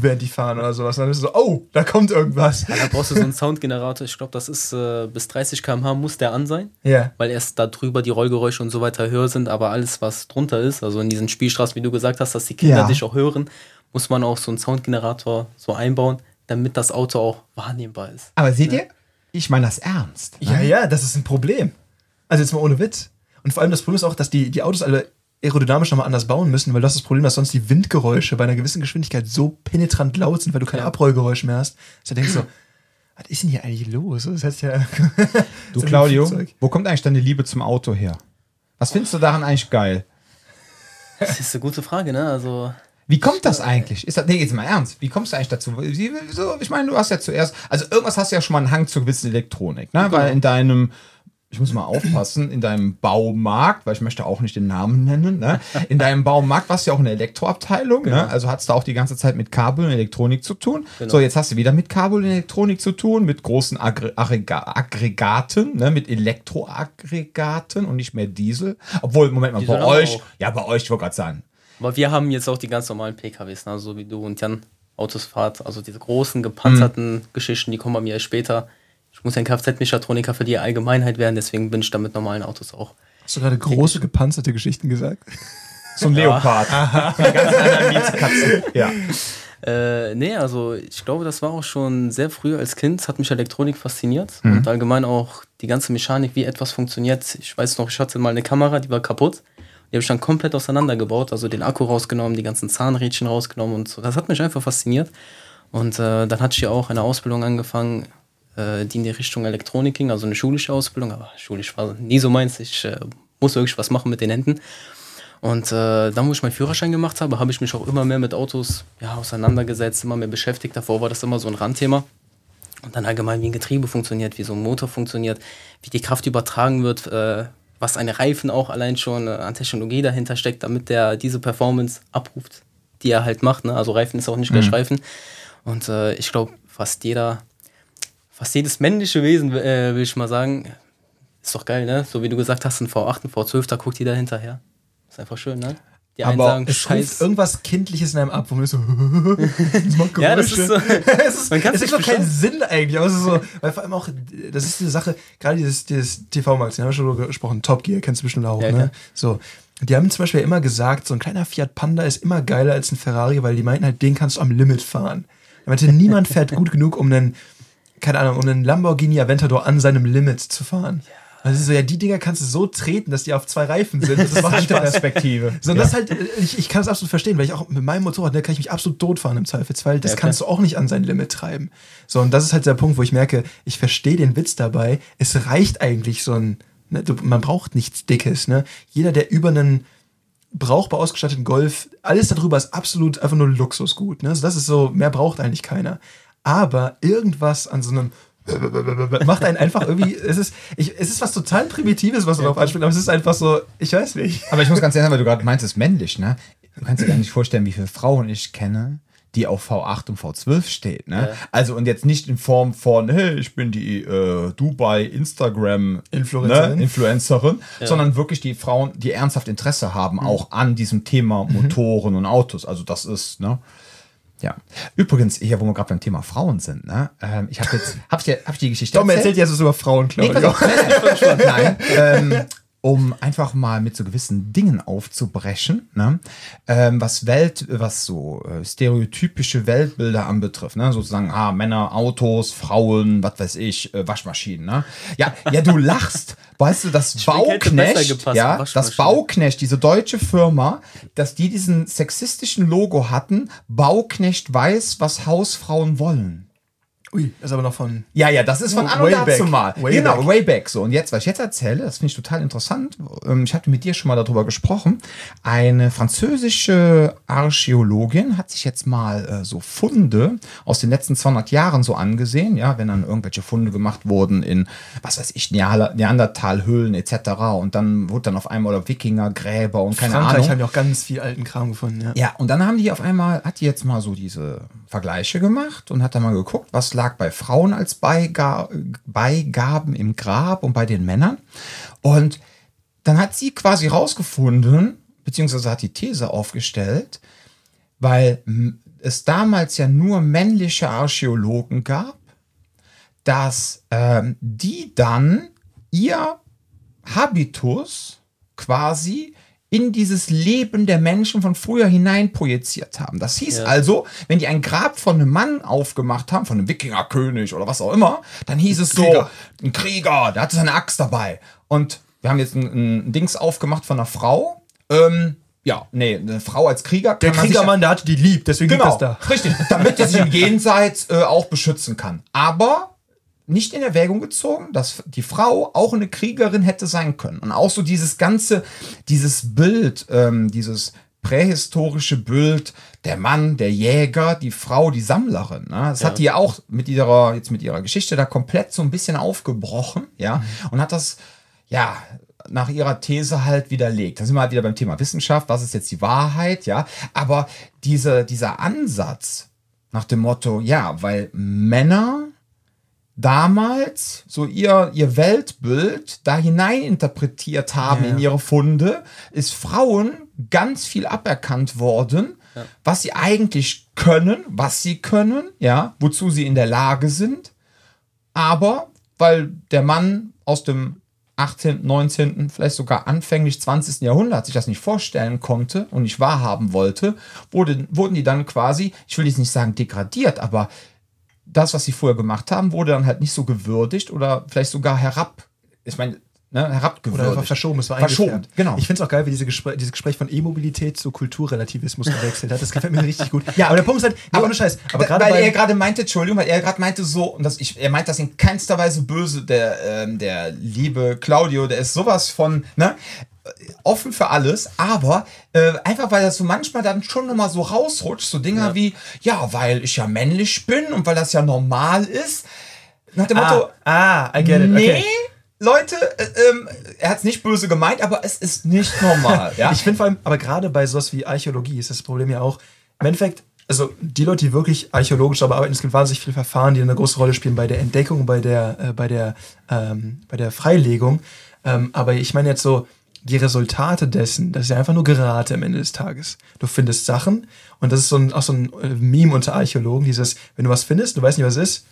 während die fahren oder sowas. Und dann ist so, oh, da kommt irgendwas. Da brauchst du so einen Soundgenerator. Ich glaube, das ist äh, bis 30 km/h muss der an sein. Ja. Weil erst da drüber die Rollgeräusche und so weiter höher sind, aber alles, was drunter ist, also in diesen Spielstraßen, wie du gesagt hast, dass die Kinder Ja. dich auch hören, muss man auch so einen Soundgenerator so einbauen, damit das Auto auch wahrnehmbar ist. aber seht ihr, ich meine das ernst. Ja, ja, das ist ein Problem. Also jetzt mal ohne Witz. Und vor allem das Problem ist auch, dass die, die Autos alle aerodynamisch nochmal anders bauen müssen, weil das ist das Problem, dass sonst die Windgeräusche bei einer gewissen Geschwindigkeit so penetrant laut sind, weil du kein Ja. Abrollgeräusch mehr hast. Dass du denkst so, was ist denn hier eigentlich los? Das heißt ja. Du Claudio, wo kommt eigentlich deine Liebe zum Auto her? Was findest du daran eigentlich geil? Das ist eine gute Frage, ne? Also, Wie kommt das eigentlich? Ist das, nee, jetzt mal ernst. Wie kommst du eigentlich dazu? So, ich meine, du hast ja zuerst, also irgendwas hast du ja schon mal einen Hang zur gewissen Elektronik, ne? Weil in deinem, ich muss mal aufpassen, in deinem Baumarkt, weil ich möchte auch nicht den Namen nennen, ne? In deinem Baumarkt warst du ja auch eine Elektroabteilung, ne? Also hattest du auch die ganze Zeit mit Kabel und Elektronik zu tun. Genau. So, jetzt hast du wieder mit Kabel und Elektronik zu tun, mit großen Aggre Aggrega Aggregaten, ne? Mit Elektroaggregaten und nicht mehr Diesel. Obwohl, Moment mal, Diesel bei euch, auch. ja, bei euch, ich wollte gerade sagen, aber wir haben jetzt auch die ganz normalen PKWs, ne? so wie du und Jan Autos fahrt. Also diese großen, gepanzerten Geschichten, die kommen bei mir erst später. Ich muss ja ein Kfz-Mechatroniker für die Allgemeinheit werden, deswegen bin ich da mit normalen Autos auch. Hast du gerade große gepanzerte Geschichten gesagt? so ein Leopard. Ganzen anderen. Ja. Äh, nee, also ich glaube, das war auch schon sehr früh als Kind, hat mich Elektronik fasziniert und allgemein auch die ganze Mechanik, wie etwas funktioniert. Ich weiß noch, ich hatte mal eine Kamera, die war kaputt. Die habe ich dann komplett auseinandergebaut, also den Akku rausgenommen, die ganzen Zahnrädchen rausgenommen und so. Das hat mich einfach fasziniert. Und äh, dann hatte ich ja auch eine Ausbildung angefangen, äh, die in die Richtung Elektronik ging, also eine schulische Ausbildung, aber schulisch war nie so meins. Ich äh, muss wirklich was machen mit den Händen. Und äh, dann, wo ich meinen Führerschein gemacht habe, habe ich mich auch immer mehr mit Autos ja, auseinandergesetzt, immer mehr beschäftigt. Davor war das immer so ein Randthema. Und dann allgemein, wie ein Getriebe funktioniert, wie so ein Motor funktioniert, wie die Kraft übertragen wird, äh, was eine Reifen auch allein schon äh, an Technologie dahinter steckt, damit der diese Performance abruft, die er halt macht. Ne? Also Reifen ist auch nicht gleich Reifen. Und äh, ich glaube, fast jeder, fast jedes männliche Wesen, äh, will ich mal sagen, ist doch geil, ne? So wie du gesagt hast, ein V8, ein V12, da guckt jeder hinterher. Ist einfach schön, ne? Die einen Aber sagen, Es ruft irgendwas Kindliches in einem ab, wo man so, das macht Ja, das ist so. es ist, Man es ist doch keinen. Sinn eigentlich, aber es ist so, weil vor allem auch, das ist diese Sache, gerade dieses, dieses TV-Magazin, haben wir schon gesprochen, Top Gear, kennst du bestimmt auch, Ja, ne? klar. So. Die haben zum Beispiel immer gesagt, so ein kleiner Fiat Panda ist immer geiler als ein Ferrari, weil die meinten halt, den kannst du am Limit fahren. Er meinte, niemand fährt gut genug, um einen keine Ahnung, um einen Lamborghini Aventador an seinem Limit zu fahren. Also so, ja, die Dinger kannst du so treten, dass die auf zwei Reifen sind. Das macht Spaß. Perspektive. So, und das halt, ich, ich kann das absolut verstehen, weil ich auch mit meinem Motorrad, da kann ich mich absolut totfahren im Zweifelsfall. Das Ja, kannst du auch nicht an sein Limit treiben. So, und das ist halt der Punkt, wo ich merke, ich verstehe den Witz dabei. Es reicht eigentlich so ein, ne, du, man braucht nichts Dickes, ne? Jeder, der über einen brauchbar ausgestatteten Golf, alles darüber ist absolut einfach nur Luxusgut, ne? Also das ist so, mehr braucht eigentlich keiner. Aber irgendwas an so einem macht einen einfach irgendwie, es ist, ich, es ist was total Primitives, was darauf anspielt, aber es ist einfach so, ich weiß nicht. Aber ich muss ganz ehrlich sagen, weil du gerade meintest, männlich, ne? Du kannst dir gar nicht vorstellen, wie viele Frauen ich kenne, die auf V8 und V12 steht, ne? Also und jetzt nicht in Form von, hey, ich bin die äh, Dubai Instagram Influencerin. ne? Influencerin, sondern wirklich die Frauen, die ernsthaft Interesse haben, auch an diesem Thema Motoren und Autos. Also das ist, ne? Ja. Übrigens, hier, wo wir gerade beim Thema Frauen sind, ne? Ähm, ich habe jetzt, hab ich, dir, hab ich die Geschichte Tom erzählt jetzt was über Frauen, Nee, Claudio. pass auf, nein, nein, nein, ähm, um einfach mal mit so gewissen Dingen aufzubrechen, ne? ähm, was Welt, was so äh, stereotypische Weltbilder anbetrifft, ne? sozusagen ah, Männer, Autos, Frauen, was weiß ich, äh, Waschmaschinen, ne? Ja, ja, du lachst, weißt du, das Bauknecht, gepasst, ja, das Bauknecht, diese deutsche Firma, dass die diesen sexistischen Logo hatten, Bauknecht weiß, was Hausfrauen wollen. Ui, das ist aber noch von. Ja, ja, das ist von an und dazu mal. Way genau, back. way back. So, und jetzt, was ich jetzt erzähle, das finde ich total interessant. Ähm, Ich hatte mit dir schon mal darüber gesprochen. Eine französische Archäologin hat sich jetzt mal äh, so Funde aus den letzten 200 Jahren so angesehen. Ja, wenn dann irgendwelche Funde gemacht wurden in, was weiß ich, Neandertalhöhlen etc. Und dann wurde dann auf einmal oder Wikingergräber und keine Frankreich Ahnung. haben ja auch ganz viel alten Kram gefunden, ja. Ja, und dann haben die auf einmal, hat die jetzt mal so diese Vergleiche gemacht und hat dann mal geguckt, was lag bei Frauen als Beiga Beigaben im Grab und bei den Männern. Und dann hat sie quasi rausgefunden, beziehungsweise hat die These aufgestellt, weil es damals ja nur männliche Archäologen gab, dass ähm, die dann ihr Habitus quasi in dieses Leben der Menschen von früher hinein projiziert haben. Das hieß Ja. also, wenn die ein Grab von einem Mann aufgemacht haben, von einem Wikingerkönig oder was auch immer, dann hieß es Krieger. so, ein Krieger, der hatte seine Axt dabei. Und wir haben jetzt ein, ein Dings aufgemacht von einer Frau. Ähm, ja, nee, eine Frau als Krieger. Der Kriegermann, der hatte die lieb, deswegen Genau, gibt das da. richtig. Damit er sich im Jenseits äh, auch beschützen kann. Aber nicht in Erwägung gezogen, dass die Frau auch eine Kriegerin hätte sein können. Und auch so dieses ganze, dieses Bild, ähm, dieses prähistorische Bild, der Mann, der Jäger, die Frau, die Sammlerin. Ne? Das hat die ja auch mit ihrer, jetzt mit ihrer Geschichte da komplett so ein bisschen aufgebrochen, ja, und hat das, ja, nach ihrer These halt widerlegt. Da sind wir halt wieder beim Thema Wissenschaft, was ist jetzt die Wahrheit, ja. Aber diese, dieser Ansatz nach dem Motto, ja, weil Männer damals so ihr, ihr Weltbild da hinein interpretiert haben Ja. in ihre Funde, ist Frauen ganz viel aberkannt worden, was sie eigentlich können, was sie können, ja, wozu sie in der Lage sind. Aber weil der Mann aus dem 18., 19., vielleicht sogar anfänglich 20. Jahrhundert sich das nicht vorstellen konnte und nicht wahrhaben wollte, wurde, wurden die dann quasi, ich will jetzt nicht sagen degradiert, aber das, was sie vorher gemacht haben, wurde dann halt nicht so gewürdigt oder vielleicht sogar herab, ich meine, ne, herabgewürdigt. Oder verschoben, es war Verschoben, genau. Ich finde es auch geil, wie diese Gespr dieses Gespräch von E-Mobilität zu Kulturrelativismus gewechselt hat. Das gefällt mir richtig gut. Ja, aber der Punkt ist halt, nee, aber, ohne Scheiß. Aber da- gerade weil er gerade meinte, Entschuldigung, weil er gerade meinte so, und das, ich, er meint das in keinster Weise böse, der, ähm, der liebe Claudio, der ist sowas von, ne, offen für alles, aber äh, einfach weil das so manchmal dann schon nochmal so rausrutscht, so Dinger Ja. wie, ja, weil ich ja männlich bin und weil das ja normal ist, nach dem Motto, ah, ah, I get it. nee, Okay. Leute, äh, ähm, er hat es nicht böse gemeint, aber es ist nicht normal, ja. Ich finde vor allem, aber gerade bei sowas wie Archäologie ist das Problem ja auch, im Endeffekt, also die Leute, die wirklich archäologisch aber arbeiten, es gibt wahnsinnig viele Verfahren, die eine große Rolle spielen bei der Entdeckung, bei der, äh, bei der, ähm, bei der Freilegung. Ähm, aber ich meine jetzt so, die Resultate dessen, das ist ja einfach nur Gerate am Ende des Tages. Du findest Sachen und das ist so ein, auch so ein äh, Meme unter Archäologen, dieses, wenn du was findest, du weißt nicht, was es ist,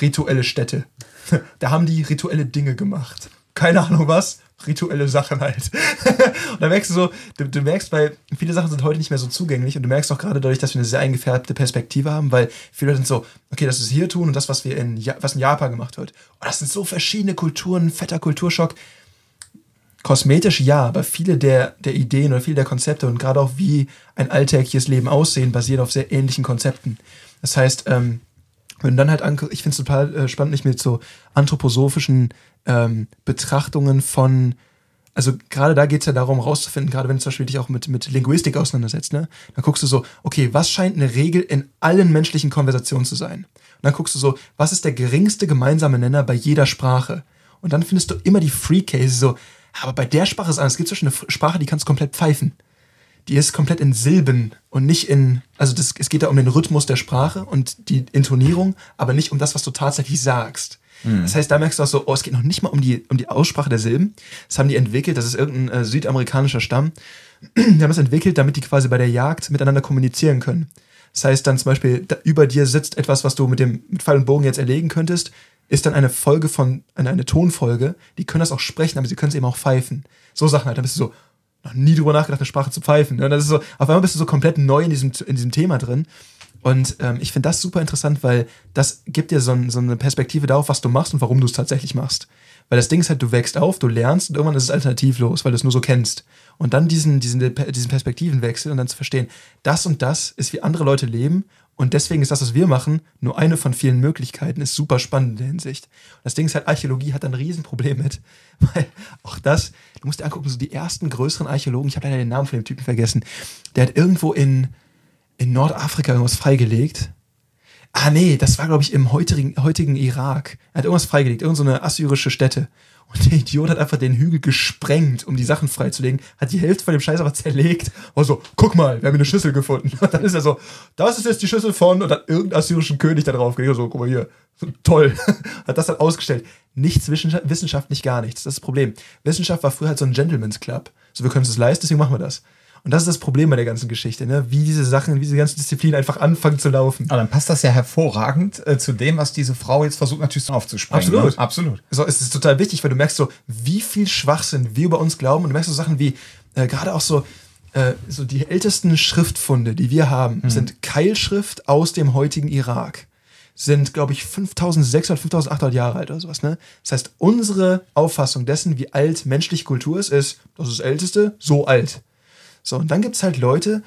rituelle Städte. da haben die rituelle Dinge gemacht. keine Ahnung was, rituelle Sachen halt. und dann merkst du so, du, du, merkst, weil viele Sachen sind heute nicht mehr so zugänglich und du merkst auch gerade dadurch, dass wir eine sehr eingefärbte Perspektive haben, weil viele Leute sind so, okay, das ist hier tun und das, was wir in, was in Japan gemacht wird. Und das sind so verschiedene Kulturen, fetter Kulturschock. Kosmetisch ja, aber viele der, der Ideen oder viele der Konzepte und gerade auch wie ein alltägliches Leben aussehen, basieren auf sehr ähnlichen Konzepten. Das heißt, ähm, wenn dann halt ich finde es total äh, spannend, mich mit so anthroposophischen ähm, Betrachtungen von, also gerade da geht es ja darum, rauszufinden, gerade wenn du zum Beispiel dich auch mit, mit Linguistik auseinandersetzt, ne? Dann guckst du so, okay, was scheint eine Regel in allen menschlichen Konversationen zu sein? Und dann guckst du so, was ist der geringste gemeinsame Nenner bei jeder Sprache? Und dann findest du immer die Free Cases so, aber bei der Sprache ist anders. Es gibt Beispiel eine Sprache, die kannst komplett pfeifen. Die ist komplett in Silben und nicht in, also das, es geht da um den Rhythmus der Sprache und die Intonierung, aber nicht um das, was du tatsächlich sagst. Mhm. Das heißt, da merkst du auch so, oh, es geht noch nicht mal um die, um die Aussprache der Silben. Das haben die entwickelt, das ist irgendein äh, südamerikanischer Stamm. die haben das entwickelt, damit die quasi bei der Jagd miteinander kommunizieren können. Das heißt dann zum Beispiel, über dir sitzt etwas, was du mit dem mit Pfeil und Bogen jetzt erlegen könntest, ist dann eine Folge von, eine, eine Tonfolge. Die können das auch sprechen, aber sie können es eben auch pfeifen. So Sachen halt. Da bist du so, noch nie drüber nachgedacht, eine Sprache zu pfeifen. Und das ist so, auf einmal bist du so komplett neu in diesem, in diesem Thema drin. Und ähm, ich finde das super interessant, weil das gibt dir so, ein, so, eine Perspektive darauf, was du machst und warum du es tatsächlich machst. Weil das Ding ist halt, du wächst auf, du lernst und irgendwann ist es alternativlos, weil du es nur so kennst. Und dann diesen, diesen, diesen Perspektivenwechsel und dann zu verstehen, das und das ist, wie andere Leute leben und deswegen ist das, was wir machen, nur eine von vielen Möglichkeiten, ist super spannend in der Hinsicht. Das Ding ist halt, Archäologie hat ein Riesenproblem mit, weil auch das, du musst dir angucken, so die ersten größeren Archäologen, ich habe leider den Namen von dem Typen vergessen, der hat irgendwo in, in Nordafrika irgendwas freigelegt. Ah nee, das war glaube ich im heutigen, heutigen Irak. Er hat irgendwas freigelegt, irgendeine so assyrische Stätte. Und der Idiot hat einfach den Hügel gesprengt, um die Sachen freizulegen, hat die Hälfte von dem Scheiß aber zerlegt. Und so, guck mal, wir haben eine Schüssel gefunden. Und dann ist er so, das ist jetzt die Schüssel von, und hat irgendeinen assyrischen König da drauf gelegt. So, guck mal hier, toll. hat das dann ausgestellt. Nichts Wissenschaft, nicht gar nichts. Das ist das Problem. Wissenschaft war früher halt so ein Gentleman's Club. So, wir können es leisten, deswegen machen wir das. Und das ist das Problem bei der ganzen Geschichte, ne? wie diese Sachen, wie diese ganzen Disziplinen einfach anfangen zu laufen. Aber dann passt das ja hervorragend äh, zu dem, was diese Frau jetzt versucht natürlich aufzusprengen. Absolut. Ne? Absolut. So, es ist total wichtig, weil du merkst so, wie viel Schwachsinn wir über uns glauben und du merkst so Sachen wie, äh, gerade auch so, äh, so die ältesten Schriftfunde, die wir haben, mhm. sind Keilschrift aus dem heutigen Irak sind, glaube ich, 5600, 5800 Jahre alt oder sowas. Ne? Das heißt, unsere Auffassung dessen, wie alt menschliche Kultur ist, ist, das ist das Älteste, so alt. So, und dann gibt es halt Leute,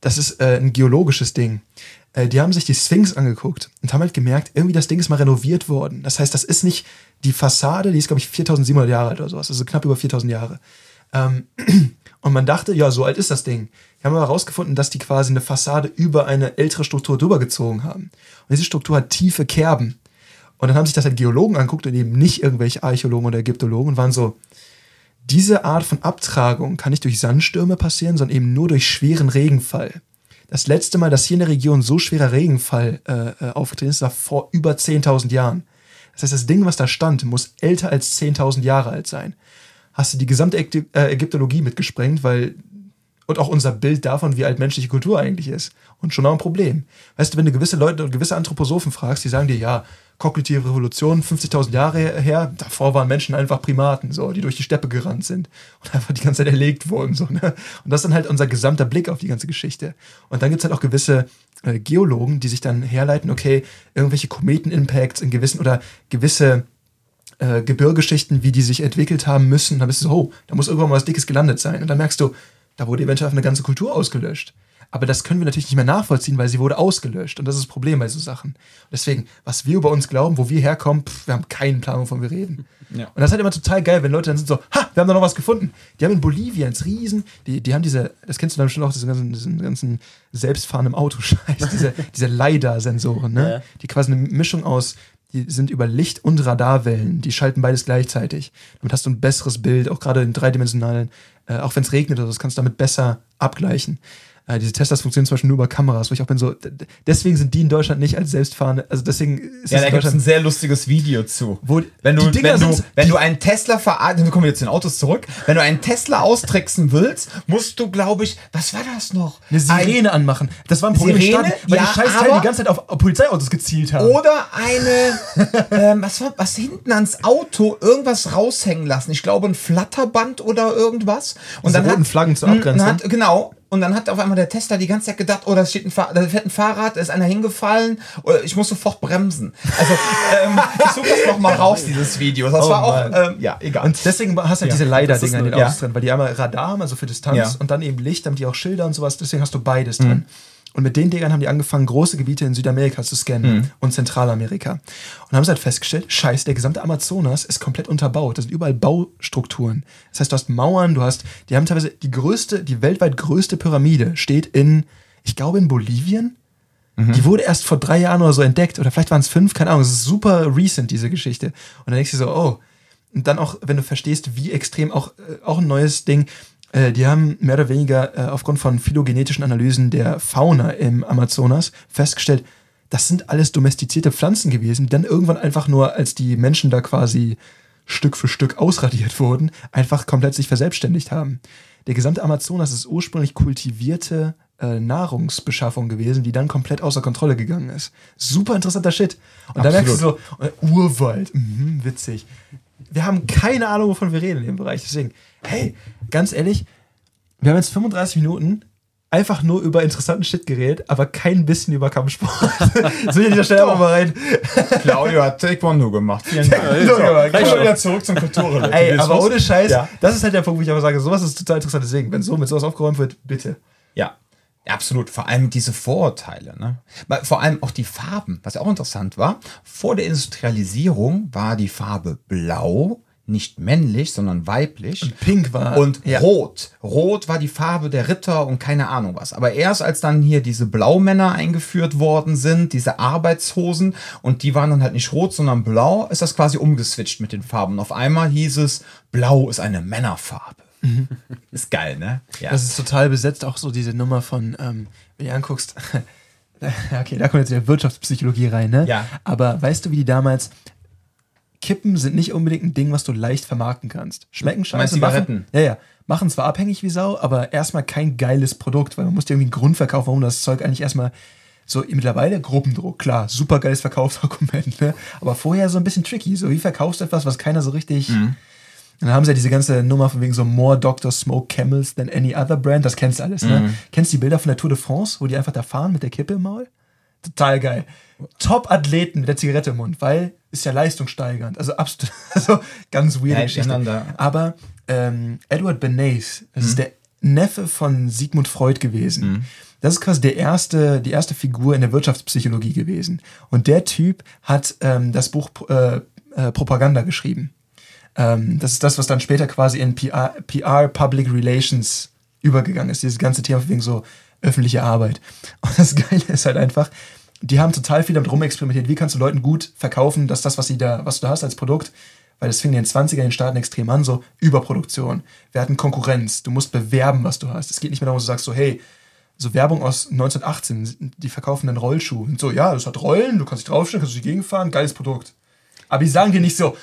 das ist äh, ein geologisches Ding. Äh, die haben sich die Sphinx angeguckt und haben halt gemerkt, irgendwie das Ding ist mal renoviert worden. Das heißt, das ist nicht die Fassade, die ist, glaube ich, 4700 Jahre alt oder sowas, also knapp über 4000 Jahre. Ähm, und man dachte, ja, so alt ist das Ding. Die haben aber herausgefunden, dass die quasi eine Fassade über eine ältere Struktur drüber gezogen haben. Und diese Struktur hat tiefe Kerben. Und dann haben sich das halt Geologen angeguckt und eben nicht irgendwelche Archäologen oder Ägyptologen und waren so, diese Art von Abtragung kann nicht durch Sandstürme passieren, sondern eben nur durch schweren Regenfall. Das letzte Mal, dass hier in der Region so schwerer Regenfall äh, äh aufgetreten ist, war vor über 10.000 Jahren. Das heißt, das Ding, was da stand, muss älter als 10.000 Jahre alt sein. Hast du die gesamte äh, Ägyptologie mitgesprengt, weil und auch unser Bild davon, wie alt menschliche Kultur eigentlich ist. Und schon auch ein Problem. Weißt du, wenn du gewisse Leute und gewisse Anthroposophen fragst, die sagen dir, ja, kognitive Revolution, 50.000 Jahre her, davor waren Menschen einfach Primaten, so, die durch die Steppe gerannt sind und einfach die ganze Zeit erlegt wurden. So, ne? Und das ist dann halt unser gesamter Blick auf die ganze Geschichte. Und dann gibt es halt auch gewisse äh, Geologen, die sich dann herleiten, okay, irgendwelche Kometen-Impacts in gewissen oder gewisse äh, Gebirgeschichten, wie die sich entwickelt haben müssen. Da bist du so, oh, da muss irgendwann mal was Dickes gelandet sein. Und dann merkst du, da wurde eventuell eine ganze Kultur ausgelöscht. Aber das können wir natürlich nicht mehr nachvollziehen, weil sie wurde ausgelöscht. Und das ist das Problem bei so Sachen. Und deswegen, was wir über uns glauben, wo wir herkommen, pff, wir haben keinen Plan, wovon wir reden. Ja. Und das ist halt immer total geil, wenn Leute dann sind so, ha, wir haben da noch was gefunden. Die haben in Bolivien ins Riesen, die, die haben diese, das kennst du dann bestimmt auch, diesen ganzen, diesen ganzen selbstfahrenden Autoscheiß, diese, diese LiDAR-Sensoren, ne? Ja. Die quasi eine Mischung aus die sind über Licht- und Radarwellen. Die schalten beides gleichzeitig. Damit hast du ein besseres Bild, auch gerade in dreidimensionalen, äh, auch wenn es regnet oder so, das kannst du damit besser abgleichen. Äh, diese Teslas funktionieren zum Beispiel nur über Kameras, wo ich auch bin so, deswegen sind die in Deutschland nicht als selbstfahrende, also deswegen ist Ja, da gibt es ein sehr lustiges Video zu. Wo- wenn du, wenn du, wenn du einen Tesla verarbeiten, wir kommen jetzt zu den Autos zurück, wenn du einen Tesla austricksen willst, musst du, glaube ich, was war das noch? eine Sirene anmachen. Das war ein Problem Sirene? Staaten, weil Ja, die scheiß Teile die ganze Zeit auf Polizeiautos gezielt haben. Oder eine, ähm, was war, was hinten ans Auto irgendwas raushängen lassen. Ich glaube, ein Flatterband oder irgendwas. Und Diese roten Flaggen zur Mm, Abgrenzung. Hat, genau. Und dann hat auf einmal der Tesla die ganze Zeit gedacht, oh, da steht ein, Fahr da fährt ein Fahrrad, da ist einer hingefallen, oder ich muss sofort bremsen. Also, ähm, ich suche das nochmal raus, dieses Video. Das Oh war auch, ähm, ja, egal. Und deswegen hast du halt Ja, diese Leider-Dinger in den nur- Autos ja. drin, weil die einmal Radar haben, also für Distanz, Ja. und dann eben Licht, damit die auch Schilder und sowas, deswegen hast du beides drin. Und mit den Dingern haben die angefangen, große Gebiete in Südamerika zu scannen und Zentralamerika. Und haben sie halt festgestellt, scheiße, der gesamte Amazonas ist komplett unterbaut. Das sind überall Baustrukturen. Das heißt, du hast Mauern, du hast, die haben teilweise die größte, die weltweit größte Pyramide steht in, ich glaube in Bolivien. Die wurde erst vor drei Jahren oder so entdeckt. Oder vielleicht waren es fünf, keine Ahnung. Es ist super recent, diese Geschichte. Und dann denkst du so, oh. Und dann auch, wenn du verstehst, wie extrem auch, äh, auch ein neues Ding, äh, die haben mehr oder weniger äh, aufgrund von phylogenetischen Analysen der Fauna im Amazonas festgestellt, das sind alles domestizierte Pflanzen gewesen, die dann irgendwann einfach nur, als die Menschen da quasi Stück für Stück ausradiert wurden, einfach komplett sich verselbstständigt haben. Der gesamte Amazonas ist ursprünglich kultivierte äh, Nahrungsbeschaffung gewesen, die dann komplett außer Kontrolle gegangen ist. Super interessanter Shit. Und dann merkst du so, äh, Urwald, mhm, witzig. Wir haben keine Ahnung, wovon wir reden in dem Bereich. Deswegen, hey, ganz ehrlich, wir haben jetzt 35 Minuten einfach nur über interessanten Shit geredet, aber kein bisschen über Kampfsport. so hier an dieser Stelle einfach mal rein. Claudio hat Taekwondo gemacht. Vielen Dank. Kommen wir wieder zurück zum Kulturrelativismus. Ey, aber ohne Scheiß, Ja. das ist halt der Punkt, wo ich aber sage, sowas ist total interessant. Deswegen, wenn so mit sowas aufgeräumt wird, bitte. Ja, absolut. Vor allem diese Vorurteile. Ne? Vor allem auch die Farben, was ja auch interessant war. Vor der Industrialisierung war die Farbe blau nicht männlich, sondern weiblich. Pink war. Und ja. rot. Rot war die Farbe der Ritter und keine Ahnung was. Aber erst als dann hier diese Blaumänner eingeführt worden sind, diese Arbeitshosen, und die waren dann halt nicht rot, sondern blau, ist das quasi umgeswitcht mit den Farben. Und auf einmal hieß es, blau ist eine Männerfarbe. Ist geil, ne? Ja. Das ist total besetzt, auch so diese Nummer von, ähm, wenn du anguckst, okay, da kommt jetzt wieder Wirtschaftspsychologie rein, ne? Ja. Aber weißt du, wie die damals, Kippen sind nicht unbedingt ein Ding, was du leicht vermarkten kannst. Schmecken scheiße, machen, ja, ja, machen zwar abhängig wie Sau, aber erstmal kein geiles Produkt, weil man muss dir irgendwie einen Grund verkaufen, warum das Zeug eigentlich erstmal so mittlerweile Gruppendruck, klar, super geiles Verkaufsargument, ne? aber vorher so ein bisschen tricky, so wie verkaufst du etwas, was keiner so richtig, Mhm. Und dann haben sie ja diese ganze Nummer von wegen so More Dr. Smoke Camels than any other brand. Das kennst du alles, ne? Mhm. Kennst du die Bilder von der Tour de France, wo die einfach da fahren mit der Kippe im Maul? Total geil. Top-Athleten mit der Zigarette im Mund, weil ist ja leistungssteigernd. Also absolut, also ganz weirde Ja, Geschichte. Aber ähm, Edward Bernays, das Mhm. ist der Neffe von Sigmund Freud gewesen. Das ist quasi der erste, die erste Figur in der Wirtschaftspsychologie gewesen. Und der Typ hat ähm, das Buch äh, äh, Propaganda geschrieben. Ähm, das ist das, was dann später quasi in PR, PR Public Relations übergegangen ist. Dieses ganze Thema wegen so öffentliche Arbeit. Und das Geile ist halt einfach, die haben total viel damit rumexperimentiert. Wie kannst du Leuten gut verkaufen, dass das, was, sie da, was du da hast als Produkt, weil das fing in den 20er in den Staaten extrem an, so Überproduktion. Wir hatten Konkurrenz. Du musst bewerben, was du hast. Es geht nicht mehr darum, dass du sagst so, hey, so Werbung aus 1918, die verkaufen einen Rollschuh. Und so, ja, das hat Rollen, du kannst dich draufstellen, kannst durch die Gegend fahren, geiles Produkt. Aber die sagen dir nicht so,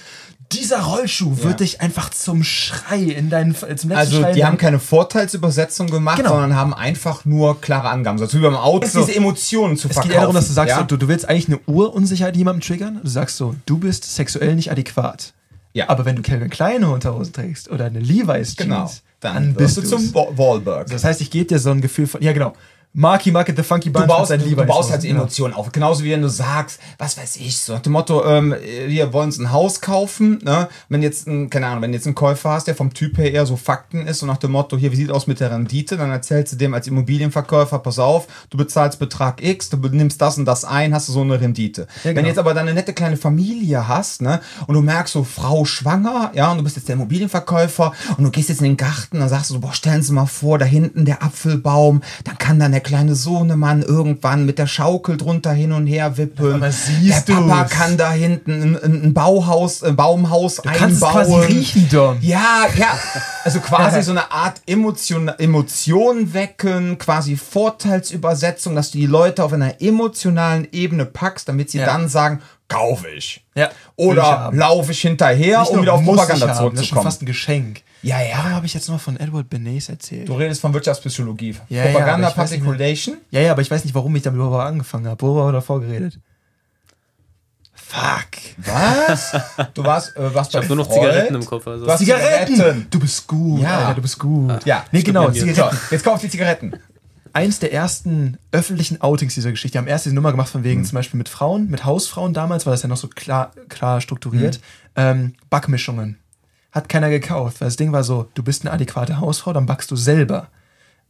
dieser Rollschuh wird dich einfach zum Schrei in deinen, zum letzten Also Schrei die haben keine Vorteilsübersetzung gemacht, Genau. sondern haben einfach nur klare Angaben. So wie beim Auto Es diese Emotionen zu Es verkaufen. geht eher darum, dass du sagst, ja? du, du willst eigentlich eine Urunsicherheit jemandem triggern. Du sagst so, du bist sexuell nicht adäquat. Ja. Aber wenn du Calvin Klein Unterhosen trägst oder eine Levi's Jeans, genau. dann, bist bist du zum Wa- Wahlberg. Das heißt, ich gebe dir so ein Gefühl von, ja genau, Marky Market the Funky Bunch Du baust, mit du, seinen du baust halt. Emotionen auf. Genauso wie wenn du sagst, was weiß ich, so nach dem Motto, ähm, wir wollen uns ein Haus kaufen. Ne? Wenn jetzt ein, keine Ahnung, wenn jetzt ein Käufer hast, der vom Typ her eher so Fakten ist und nach dem Motto, hier, wie sieht aus mit der Rendite, dann erzählst du dem als Immobilienverkäufer, pass auf, du bezahlst Betrag X, du nimmst das und das ein, hast du so eine Rendite. Ja, Wenn genau. jetzt aber dann eine nette kleine Familie hast, ne, und du merkst so, Frau schwanger, ja, und du bist jetzt der Immobilienverkäufer und du gehst jetzt in den Garten, dann sagst du so, boah, stellen Sie mal vor, da hinten der Apfelbaum, dann kann da eine der kleine Sohnemann irgendwann mit der Schaukel drunter hin und her wippen. Der Papa du's. kann da hinten ein, ein Bauhaus, ein Baumhaus Du einbauen. quasi riechen, Dom. Ja, ja. Also quasi so eine Art Emotion, Emotion wecken, quasi Vorteilsübersetzung, dass du die Leute auf einer emotionalen Ebene packst, damit sie Ja. dann sagen, kaufe ich. Ja, ich Oder laufe ich hinterher, Nicht um wieder auf Propaganda haben, Das ist schon zurückzukommen. fast ein Geschenk. Ja, Warum ja. habe ich jetzt noch von Edward Bernays erzählt? Du redest von Wirtschaftspsychologie. Ja, ja, Propaganda, aber ich weiß Public nicht mehr. Relation. Ja, ja, aber ich weiß nicht, warum ich damit überhaupt angefangen habe. Worüber haben wir davor geredet? Fuck. Was? Du warst, äh, warst Ich habe nur noch Zigaretten im Kopf. Also. Du hast Zigaretten. Du bist gut, Ja. Alter, du bist gut. Ja, Nee, genau. Zigaretten. So, jetzt kauf die Zigaretten. Eins der ersten öffentlichen Outings dieser Geschichte. Die haben erst diese Nummer gemacht von Mhm. wegen zum Beispiel mit Frauen, mit Hausfrauen damals, war das ja noch so klar, klar strukturiert. Mhm. Ähm, Backmischungen. Hat keiner gekauft, weil das Ding war so, du bist eine adäquate Hausfrau, dann backst du selber.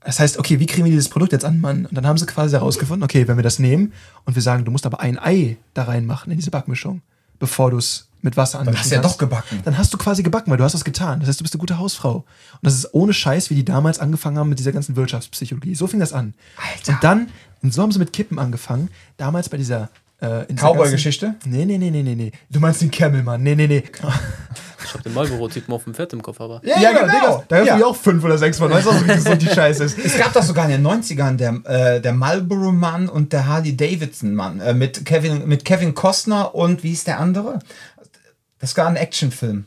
Das heißt, okay, wie kriegen wir dieses Produkt jetzt an Mann? Und dann haben sie quasi herausgefunden, okay, wenn wir das nehmen und wir sagen, du musst aber ein Ei da reinmachen in diese Backmischung, bevor du es mit Wasser anmischen hast du ja doch gebacken. Dann hast du quasi gebacken, weil du hast was getan. Das heißt, du bist eine gute Hausfrau. Und das ist ohne Scheiß, wie die damals angefangen haben mit dieser ganzen Wirtschaftspsychologie. So fing das an. Alter. Und dann, und so haben sie mit Kippen angefangen. Damals bei dieser äh, Cowboy-Geschichte? Nee, nee, nee, nee, nee, nee. Du meinst den Cammelmann. Nee, nee, nee. Ich habe den Marlboro-Typen auf dem Pferd im Kopf, aber. Ja, genau. Digga, Da Ja. ja. auch fünf oder sechs von. Weißt du, auch, wie gesund die Scheiße ist. Es gab doch sogar in den 90ern der, äh, der Marlboro-Mann und der Harley-Davidson-Mann äh, mit, Kevin, mit Kevin Costner und wie hieß der andere? Das war ein Actionfilm.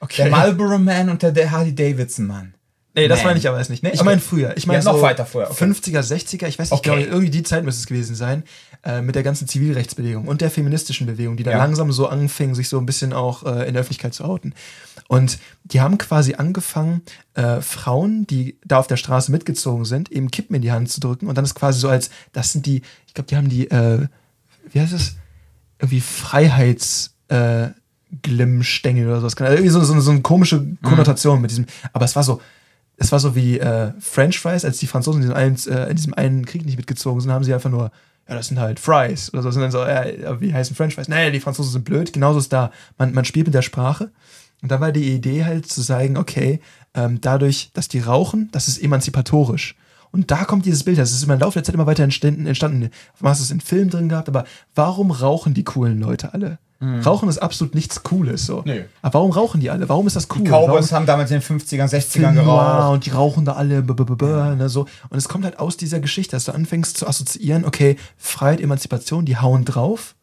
Okay. Der Marlboro-Man und der, der Harley-Davidson-Mann. Nee, das Man. meine ich aber jetzt nicht. Nee, ich meine früher. Ich meine Ja, noch so weiter früher, okay. 50er, 60er, ich weiß nicht, Okay. glaube irgendwie die Zeit müsste es gewesen sein, äh, mit der ganzen Zivilrechtsbewegung und der feministischen Bewegung, die da Ja. langsam so anfing, sich so ein bisschen auch äh, in der Öffentlichkeit zu outen. Und die haben quasi angefangen, äh, Frauen, die da auf der Straße mitgezogen sind, eben Kippen in die Hand zu drücken und dann ist quasi so als, das sind die, ich glaube, die haben die, äh, wie heißt es? Irgendwie Freiheits, äh, Glimmstängel oder sowas. Also irgendwie so, so, so eine komische Konnotation mit diesem, aber es war so, es war so wie äh, French Fries, als die Franzosen in diesem, einen, äh, in diesem einen Krieg nicht mitgezogen sind, haben sie einfach nur, ja, das sind halt Fries oder so. Sind dann so, ja, wie heißen French Fries? Naja, die Franzosen sind blöd. Genauso ist da, man, man spielt mit der Sprache. Und da war die Idee halt zu sagen, okay, ähm, dadurch, dass die rauchen, das ist emanzipatorisch. Und da kommt dieses Bild, das ist im Laufe der Zeit immer weiter entstanden. entstanden. Du hast es in Filmen drin gehabt, aber warum rauchen die coolen Leute alle? Rauchen ist absolut nichts Cooles. So. Nö. Aber warum rauchen die alle? Warum ist das cool? Die warum, Cowboys haben damals in den 50ern, 60ern Film noir geraucht. und die rauchen da alle, -b -b -b, ne, so. Und es kommt halt aus dieser Geschichte, dass du anfängst zu assoziieren, okay, Freiheit, Emanzipation, die hauen drauf,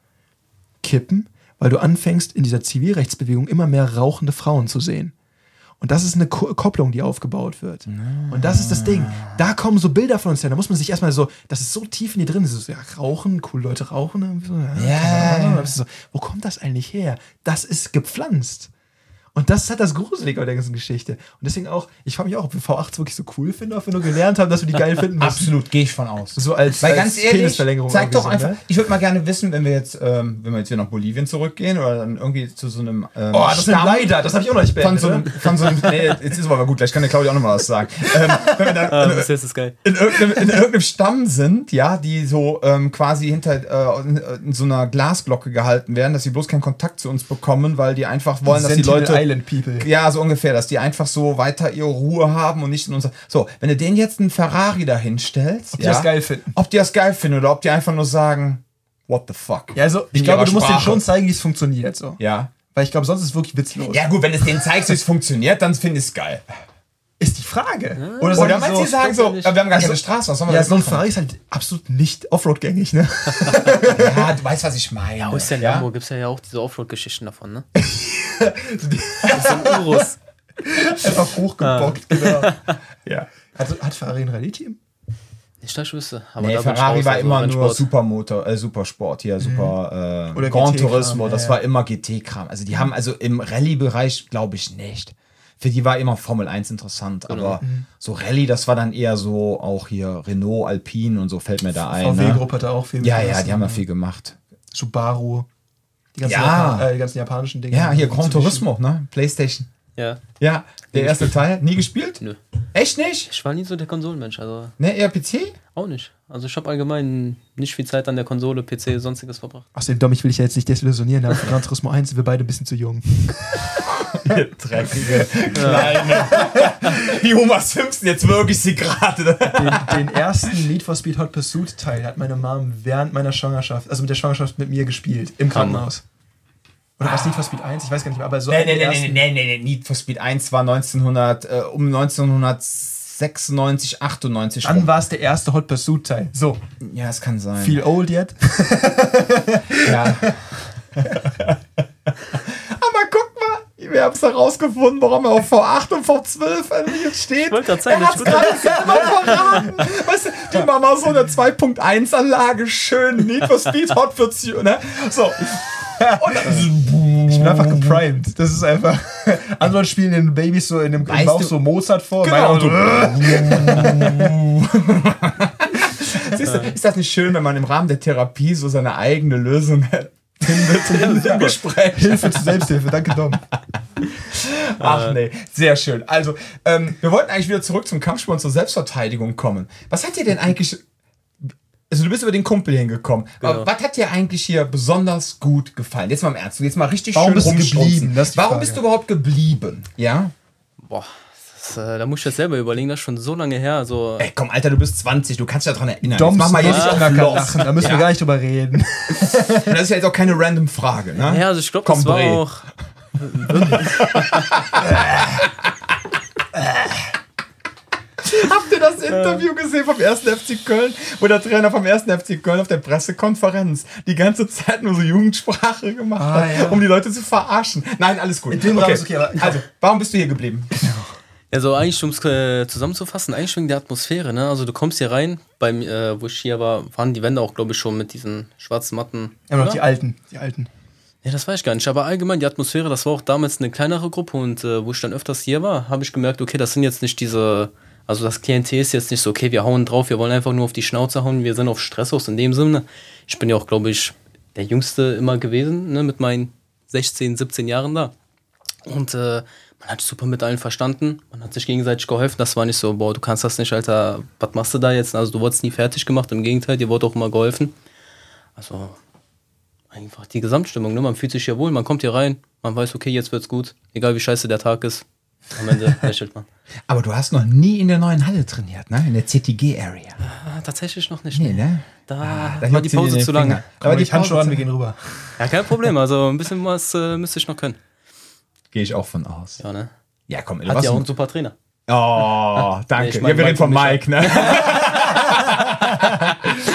kippen, weil du anfängst in dieser Zivilrechtsbewegung immer mehr rauchende Frauen zu sehen. Und das ist eine Ko Kopplung, die aufgebaut wird. Und das ist das Ding. Da kommen so Bilder von uns her. Da muss man sich erstmal so, das ist so tief in dir drin. So, ja, rauchen, coole Leute rauchen. So, ja, Ja. So, wo kommt das eigentlich her? Das ist gepflanzt. Und das ist halt das Gruselige an der ganzen Geschichte. Und deswegen auch, ich frage mich auch, ob wir V8 wirklich so cool finden, ob wir nur gelernt haben, dass wir die geil finden müssen. Absolut, gehe ich von aus. So als, Weil als ganz ehrlich, Penisverlängerung zeig doch einfach. ne? Ich würde mal gerne wissen, wenn wir jetzt, ähm, wenn wir jetzt wieder nach Bolivien zurückgehen oder dann irgendwie zu so einem ähm, Oh, das ist leider, das habe ich auch noch nicht von beendet. so einem, ne? von so einem, nee, jetzt ist aber gut, gleich kann der Claudia auch noch mal was sagen. Ähm, wenn wir dann Ah, in, ist geil. in, irgendeinem, in irgendeinem Stamm sind, ja, die so ähm, quasi hinter äh, in, in so einer Glasglocke gehalten werden, dass sie bloß keinen Kontakt zu uns bekommen, weil die einfach wollen, dass die Leute Island People. ja, so ungefähr, dass die einfach so weiter ihre Ruhe haben und nicht in unser. So, wenn du denen jetzt einen Ferrari dahin stellst, Ob die das geil finden. ob die das geil finden oder ob die einfach nur sagen, what the fuck. Ja, also ich glaube, du musst denen schon zeigen, wie es funktioniert. So. Ja. Weil ich glaube, sonst ist es wirklich witzlos. Ja, gut, wenn es denen zeigst, wie es funktioniert, dann finde ich es geil. Ist die Frage. Oder, sagen die meinst du, die sagen so, wir haben gar keine Also, Straße, was sollen wir Ja, so ein? Ferrari ist halt absolut nicht Offroad-gängig, ne? Ja, du weißt, was ich meine. Ja, aus der ja? Lambo gibt es ja auch diese Offroad-Geschichten davon, ne? das sind Urus. Einfach hochgebockt, Ah. genau. ja. Hat, hat Ferrari ein Rallye-Team? Nicht, dass ich wüsste. Aber Nee, ich Ferrari raus, war also immer nur. Supermotor, äh, Supersport, hier, Super äh, Oder Gran GT-Kram, Turismo, das ja, war ja. immer GT-Kram. Also die haben also im Rallye-Bereich, glaube ich, nicht. Für die war immer Formel 1 interessant, aber so Rallye, das war dann eher so auch hier Renault, Alpine und so fällt mir da ein. Ne? VW-Gruppe hat da auch viel Ja, mitgerissen. ja, die haben ja viel gemacht. Subaru. Die ganzen, Ja. Japan äh, die ganzen japanischen Dinge. Ja, hier Gran Mitsubishi. Turismo, ne? Playstation. Ja. Ja, der erste Teil. Nie gespielt? Nö. Echt nicht? Ich war nie so der Konsolenmensch, also Ne, eher PC? auch nicht. Also ich habe allgemein nicht viel Zeit an der Konsole, PC, sonstiges verbracht. Außerdem, Dom, ich will dich ja jetzt nicht desillusionieren, aber für Gran Turismo 1 sind wir beide ein bisschen zu jung. Dreckige Kleine. Wie Homer Simpson jetzt wirklich sie gerade. Den, den ersten Need for Speed Hot Pursuit Teil hat meine Mom während meiner Schwangerschaft, also mit der Schwangerschaft mit mir gespielt, im Krankenhaus. Oder was Need for Speed 1? Ich weiß gar nicht mehr, aber so. Nee, nee, nee, nee, nee, nee, nee. Need for Speed 1 war 1900, äh, um 1996, 98 Dann war es der erste Hot Pursuit Teil. So, Ja, es kann sein. feel old yet? Ja. Aber guck mal, wir haben es herausgefunden, warum er auf V8 und V12 irgendwie jetzt steht. Ich wollte er ist gut. gerade selber verraten. Weißt du, die Mama so eine 2.1 Anlage, schön Need for Speed Hot für Zü- ne? So. Und dann, Ich bin einfach geprimed. Das ist einfach. Andere spielen den Babys so in dem im Weißt Bauch du- so Mozart vor. Genau, so, Siehst du, ist das nicht schön, wenn man im Rahmen der Therapie so seine eigene Lösung findet im Gespräch? Hilfe zur Selbsthilfe. Danke, Dom. Ach nee, sehr schön. Also, ähm, wir wollten eigentlich wieder zurück zum Kampfsport und zur Selbstverteidigung kommen. Was hat dir denn eigentlich. Also, du bist über den Kumpel hingekommen. Genau. Aber was hat dir eigentlich hier besonders gut gefallen? Jetzt mal im Ernst, jetzt mal richtig Warum schön bist geblieben? Das Warum Frage. bist du überhaupt geblieben? Ja? Boah, das, äh, da muss ich jetzt selber überlegen, das ist schon so lange her. Also, Ey, komm, Alter, du bist 20, du kannst dich daran erinnern. Dom jetzt mach mal hier nicht auf lachen. los. lachen. Da müssen ja? wir gar nicht drüber reden. Und Das ist ja jetzt auch keine random Frage, ne? ja, also ich glaube, das war Bre. auch. Habt ihr das Interview gesehen vom 1. FC Köln, wo der Trainer vom 1. FC Köln auf der Pressekonferenz die ganze Zeit nur so Jugendsprache gemacht Ah, hat, ja. um die Leute zu verarschen? Nein, alles gut. In dem okay, aber- also, warum bist du hier geblieben? Also eigentlich, um es äh, zusammenzufassen, eigentlich wegen der Atmosphäre. Ne? Also du kommst hier rein, beim, äh, wo ich hier war, waren die Wände auch, glaube ich, schon mit diesen schwarzen Matten. Ja, noch die alten. Die alten. Ja, das weiß ich gar nicht. Aber allgemein die Atmosphäre, das war auch damals eine kleinere Gruppe und äh, wo ich dann öfters hier war, habe ich gemerkt, okay, das sind jetzt nicht diese, also das Klientel ist jetzt nicht so, okay, wir hauen drauf, wir wollen einfach nur auf die Schnauze hauen, wir sind auf Stress aus in dem Sinne. Ich bin ja auch, glaube ich, der Jüngste immer gewesen, ne, mit meinen 16, 17 Jahren da. Und äh, man hat super mit allen verstanden, man hat sich gegenseitig geholfen. Das war nicht so, boah, du kannst das nicht, Alter, was machst du da jetzt? Also du wurdest nie fertig gemacht, im Gegenteil, dir wurde auch immer geholfen. Also einfach die Gesamtstimmung, ne? Man fühlt sich ja wohl, man kommt hier rein, man weiß, okay, jetzt wird's gut, egal wie scheiße der Tag ist. Am Ende lächelt man. Aber du hast noch nie in der neuen Halle trainiert, ne? In der CTG-Area. Ah, tatsächlich noch nicht. Nee, ne? Da, da war die Pause zu lange. Aber die Handschuhe an, wir gehen rüber. Ja, kein Problem. Also ein bisschen was äh, müsste ich noch können. Gehe ich auch von aus. Ja, ne? Ja, komm, Hat ja auch ein- einen super Trainer. Oh, danke. Nee, ich mein ja, wir reden von Mike Mike, ne?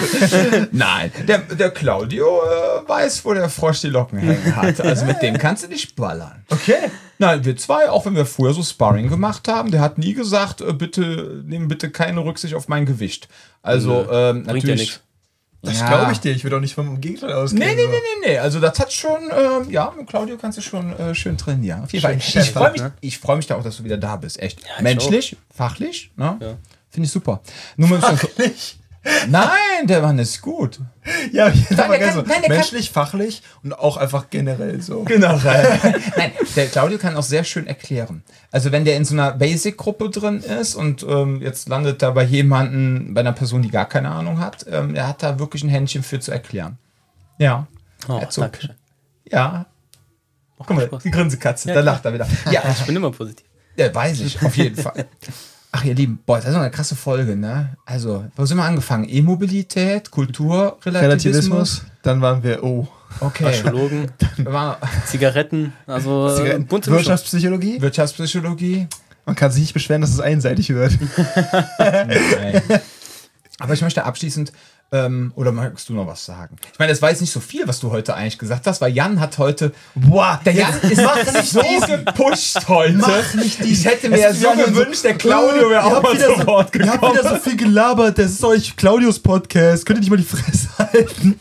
Nein, der, der Claudio äh, weiß, wo der Frosch die Locken hängen hat. Also mit dem kannst du nicht ballern. Okay. Nein, wir zwei, auch wenn wir früher so Sparring gemacht haben, der hat nie gesagt, äh, bitte, nimm bitte keine Rücksicht auf mein Gewicht. Also, ähm, Bringt ja natürlich. Das Ja. glaube ich dir. Ich würde auch nicht vom Gegenteil ausgehen. Nee, nee, so. nee, nee, nee. Also das hat schon, ähm, ja, mit Claudio kannst du schon äh, schön trainieren. Auf jeden Fall. Ich freue mich, ne? ich freu mich da auch, dass du wieder da bist. Echt. ich Menschlich, fachlich, ne? Ja. Finde ich super. Nur Fachlich. Nein, der Mann ist gut. Ja, ich der aber kann- so. nein, der kann- menschlich, fachlich und auch einfach generell so. Generell. Nein, der Claudio kann auch sehr schön erklären. Also wenn der in so einer Basic-Gruppe drin ist und ähm, jetzt landet da bei jemanden, bei einer Person, die gar keine Ahnung hat, ähm, er hat da wirklich ein Händchen für zu erklären. Ja. Oh, Er hat so- danke schön. Ja. Guck mal, Spaß. die Grinsekatze, Ja, da lacht er wieder. Ja, Ich bin immer positiv. ja, weiß ich, auf jeden Fall. Ach, ihr Lieben, boah, das ist eine krasse Folge, ne? Also, wo sind wir angefangen? E-Mobilität, Kultur, Relativismus. Relativismus. Dann waren wir, oh. Okay. Archäologen, Zigaretten, also äh, Zigaretten. bunte. Wirtschaftspsychologie. Wirtschaftspsychologie. Man kann sich nicht beschweren, dass es einseitig wird. Aber ich möchte abschließend, ähm, oder magst du noch was sagen? Ich meine, es war jetzt nicht so viel, was du heute eigentlich gesagt hast, weil Jan hat heute. Boah, Der Jan ist nicht so gepusht heute. Mach nicht die- ich hätte mir ja so gewünscht, der Claudio wäre auch mal wieder zu Wort Ihr habt gekommen. wieder so viel gelabert. Das ist euch Claudius Podcast. Könnt ihr nicht mal die Fresse halten?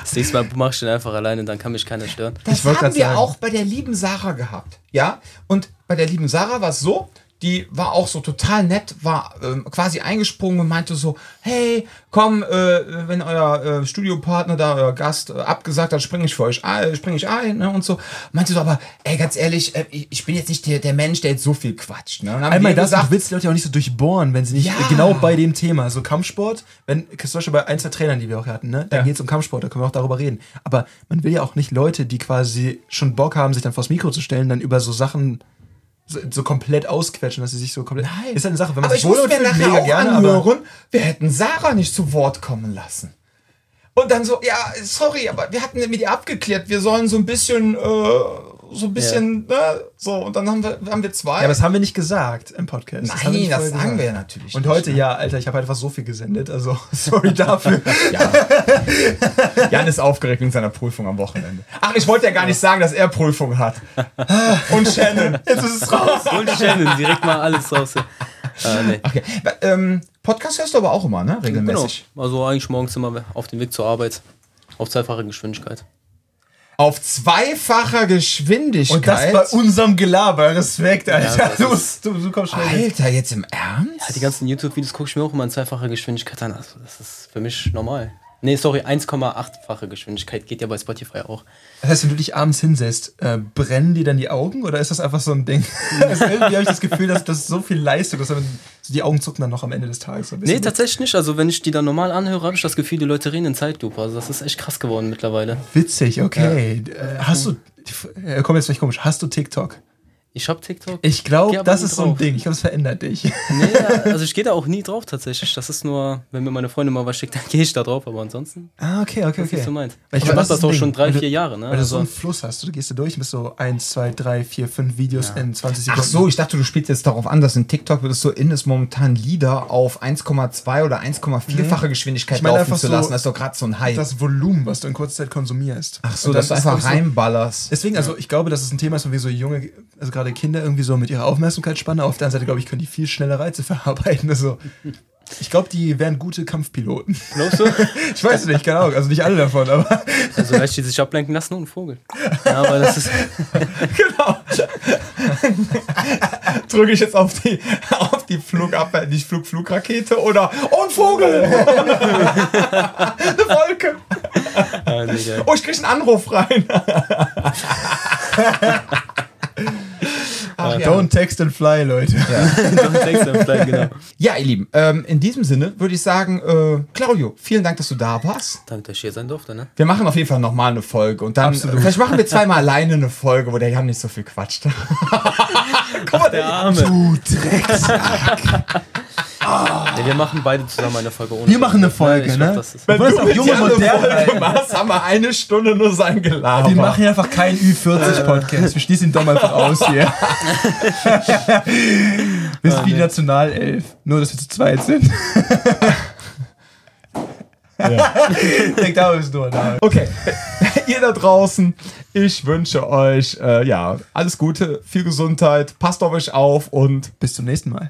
Das nächste Mal mache ich den einfach alleine, dann kann mich keiner stören. Das Ich wollte haben wir sagen. auch bei der lieben Sarah gehabt. Ja? Und bei der lieben Sarah war es so, die war auch so total nett, war ähm, quasi eingesprungen und meinte so, hey, komm, äh, wenn euer äh, Studiopartner da, euer Gast äh, abgesagt hat, springe ich für euch ein, springe ich ein, ne, und so. Meinte so, aber, ey, ganz ehrlich, äh, ich, ich bin jetzt nicht der, der Mensch, der jetzt so viel quatscht, ne. Und dann haben Einmal das, gesagt, du willst die Leute auch nicht so durchbohren, wenn sie nicht Ja. genau bei dem Thema, so Kampfsport, wenn, zum Beispiel bei ein, zwei Trainern, die wir auch hatten, ne, da Ja. geht es um Kampfsport, da können wir auch darüber reden. Aber man will ja auch nicht Leute, die quasi schon Bock haben, sich dann vors Mikro zu stellen, dann über so Sachen so, so komplett ausquetschen, dass sie sich so komplett. Nein. Ist halt eine Sache, wenn man aber sich wohl fühlt, mega gerne, aber. anhören, wir hätten Sarah nicht zu Wort kommen lassen. Und dann so, ja, sorry, aber wir hatten mit ihr abgeklärt, wir sollen so ein bisschen, äh, so ein bisschen, ne, so, und dann haben wir, haben wir zwei. Ja, aber das haben wir nicht gesagt im Podcast. Nein, das vorher sagen gesagt. wir ja natürlich Und nicht, heute, ne? ja, Alter, ich habe einfach so viel gesendet, also sorry dafür. Ja. Jan ist aufgeregt wegen seiner Prüfung am Wochenende. Ach, ich wollte ja gar nicht sagen, dass er Prüfung hat. Und Shannon. Jetzt ist es raus. Und Shannon, direkt mal alles raus. Äh, nee. Okay. Ähm, Podcast hörst du aber auch immer, ne? Genau. Regelmäßig. Also eigentlich morgens immer auf dem Weg zur Arbeit. Auf zweifache Geschwindigkeit. Auf zweifacher Geschwindigkeit. Und das bei unserem Gelaber. Respekt, Alter. Ja, das du, du, du kommst schnell. Alter, jetzt im Ernst? Ja, die ganzen YouTube-Videos gucke ich mir auch immer in zweifacher Geschwindigkeit an. Also das ist für mich normal. Nee, sorry, 1,8-fache Geschwindigkeit geht ja bei Spotify auch. Das heißt, wenn du dich abends hinsetzt, äh, brennen dir dann die Augen oder ist das einfach so ein Ding? irgendwie habe ich das Gefühl, dass das so viel Leistung ist, dass die Augen zucken dann noch am Ende des Tages. So Nee, tatsächlich nicht. Also wenn ich die dann normal anhöre, habe ich das Gefühl, die Leute reden in Zeitlupe. Also das ist echt krass geworden mittlerweile. Witzig, okay. Äh, hast du, äh, komm jetzt vielleicht komisch, hast du TikTok? Ich habe TikTok. Ich glaube, das ist so ein drauf. Ding. Ich glaube, es verändert dich. Nee, ja, also ich gehe da auch nie drauf tatsächlich. Das ist nur, wenn mir meine Freundin mal was schickt, dann gehe ich da drauf. Aber ansonsten, ah, okay, okay, was okay. okay. du meinst. Weil ich mache das das auch ein schon Ding. drei, du- vier Jahre. Ne? Weil du so Also, einen Fluss hast. Du gehst da durch und bist so 1, 2, 3, 4, 5 Videos in 20 Sekunden. Ach so, ich dachte, du spielst jetzt darauf an, dass in TikTok wird es so in ist, momentan Lieder auf 1,2 oder 1,4-fache Geschwindigkeit Ich meine laufen zu so, lassen. Das ist doch gerade so ein Hype. Das Volumen, was du in kurzer Zeit konsumierst. Ach so, dass du ist, einfach so- reinballerst. Deswegen, also ich glaube, das ist ein Thema, ist, wo wir so junge, also gerade Kinder irgendwie so mit ihrer Aufmerksamkeitsspanne, auf der anderen Seite, glaube ich, können die viel schneller Reize verarbeiten. Also, ich glaube, die wären gute Kampfpiloten. glaubst du? Ich weiß nicht, keine Ahnung, also nicht alle davon, aber Also leicht die sich ablenken lassen und ein Vogel. Ja, aber das ist. Genau. Drücke ich jetzt auf die, auf die Flugabwehr, die Flug-Flugrakete oder oh, ein Vogel! Eine Wolke! Ah. Oh, ich krieg einen Anruf rein. Ach, ja. don't text and fly, Leute. Don't text them fly, genau. ja, ihr Lieben, ähm, in diesem Sinne würde ich sagen, äh, Claudio, vielen Dank, dass du da warst. Danke, dass ich hier sein durfte, ne? Wir machen auf jeden Fall nochmal eine Folge und dann Absolut. äh, vielleicht machen wir zweimal alleine eine Folge, wo der Jan nicht so viel quatscht. Guck mal, Der Arme. Du Drecksack. Nee, wir machen beide zusammen eine Folge ohne. Wir machen eine Folge, ich ne? Glaub, das ist, Wenn du auch junge Moderne Folge machst, haben wir eine Stunde nur sein Gelaber. Wir machen hier einfach keinen Ü40-Podcast. Wir schließen ihn doch mal einfach aus hier. wir sind wie die Nationalelf. Nur, dass wir zu zweit sind. Denk da bist du da. Okay, ihr da draußen, ich wünsche euch äh, ja alles Gute, viel Gesundheit, passt auf euch auf und Bis zum nächsten Mal.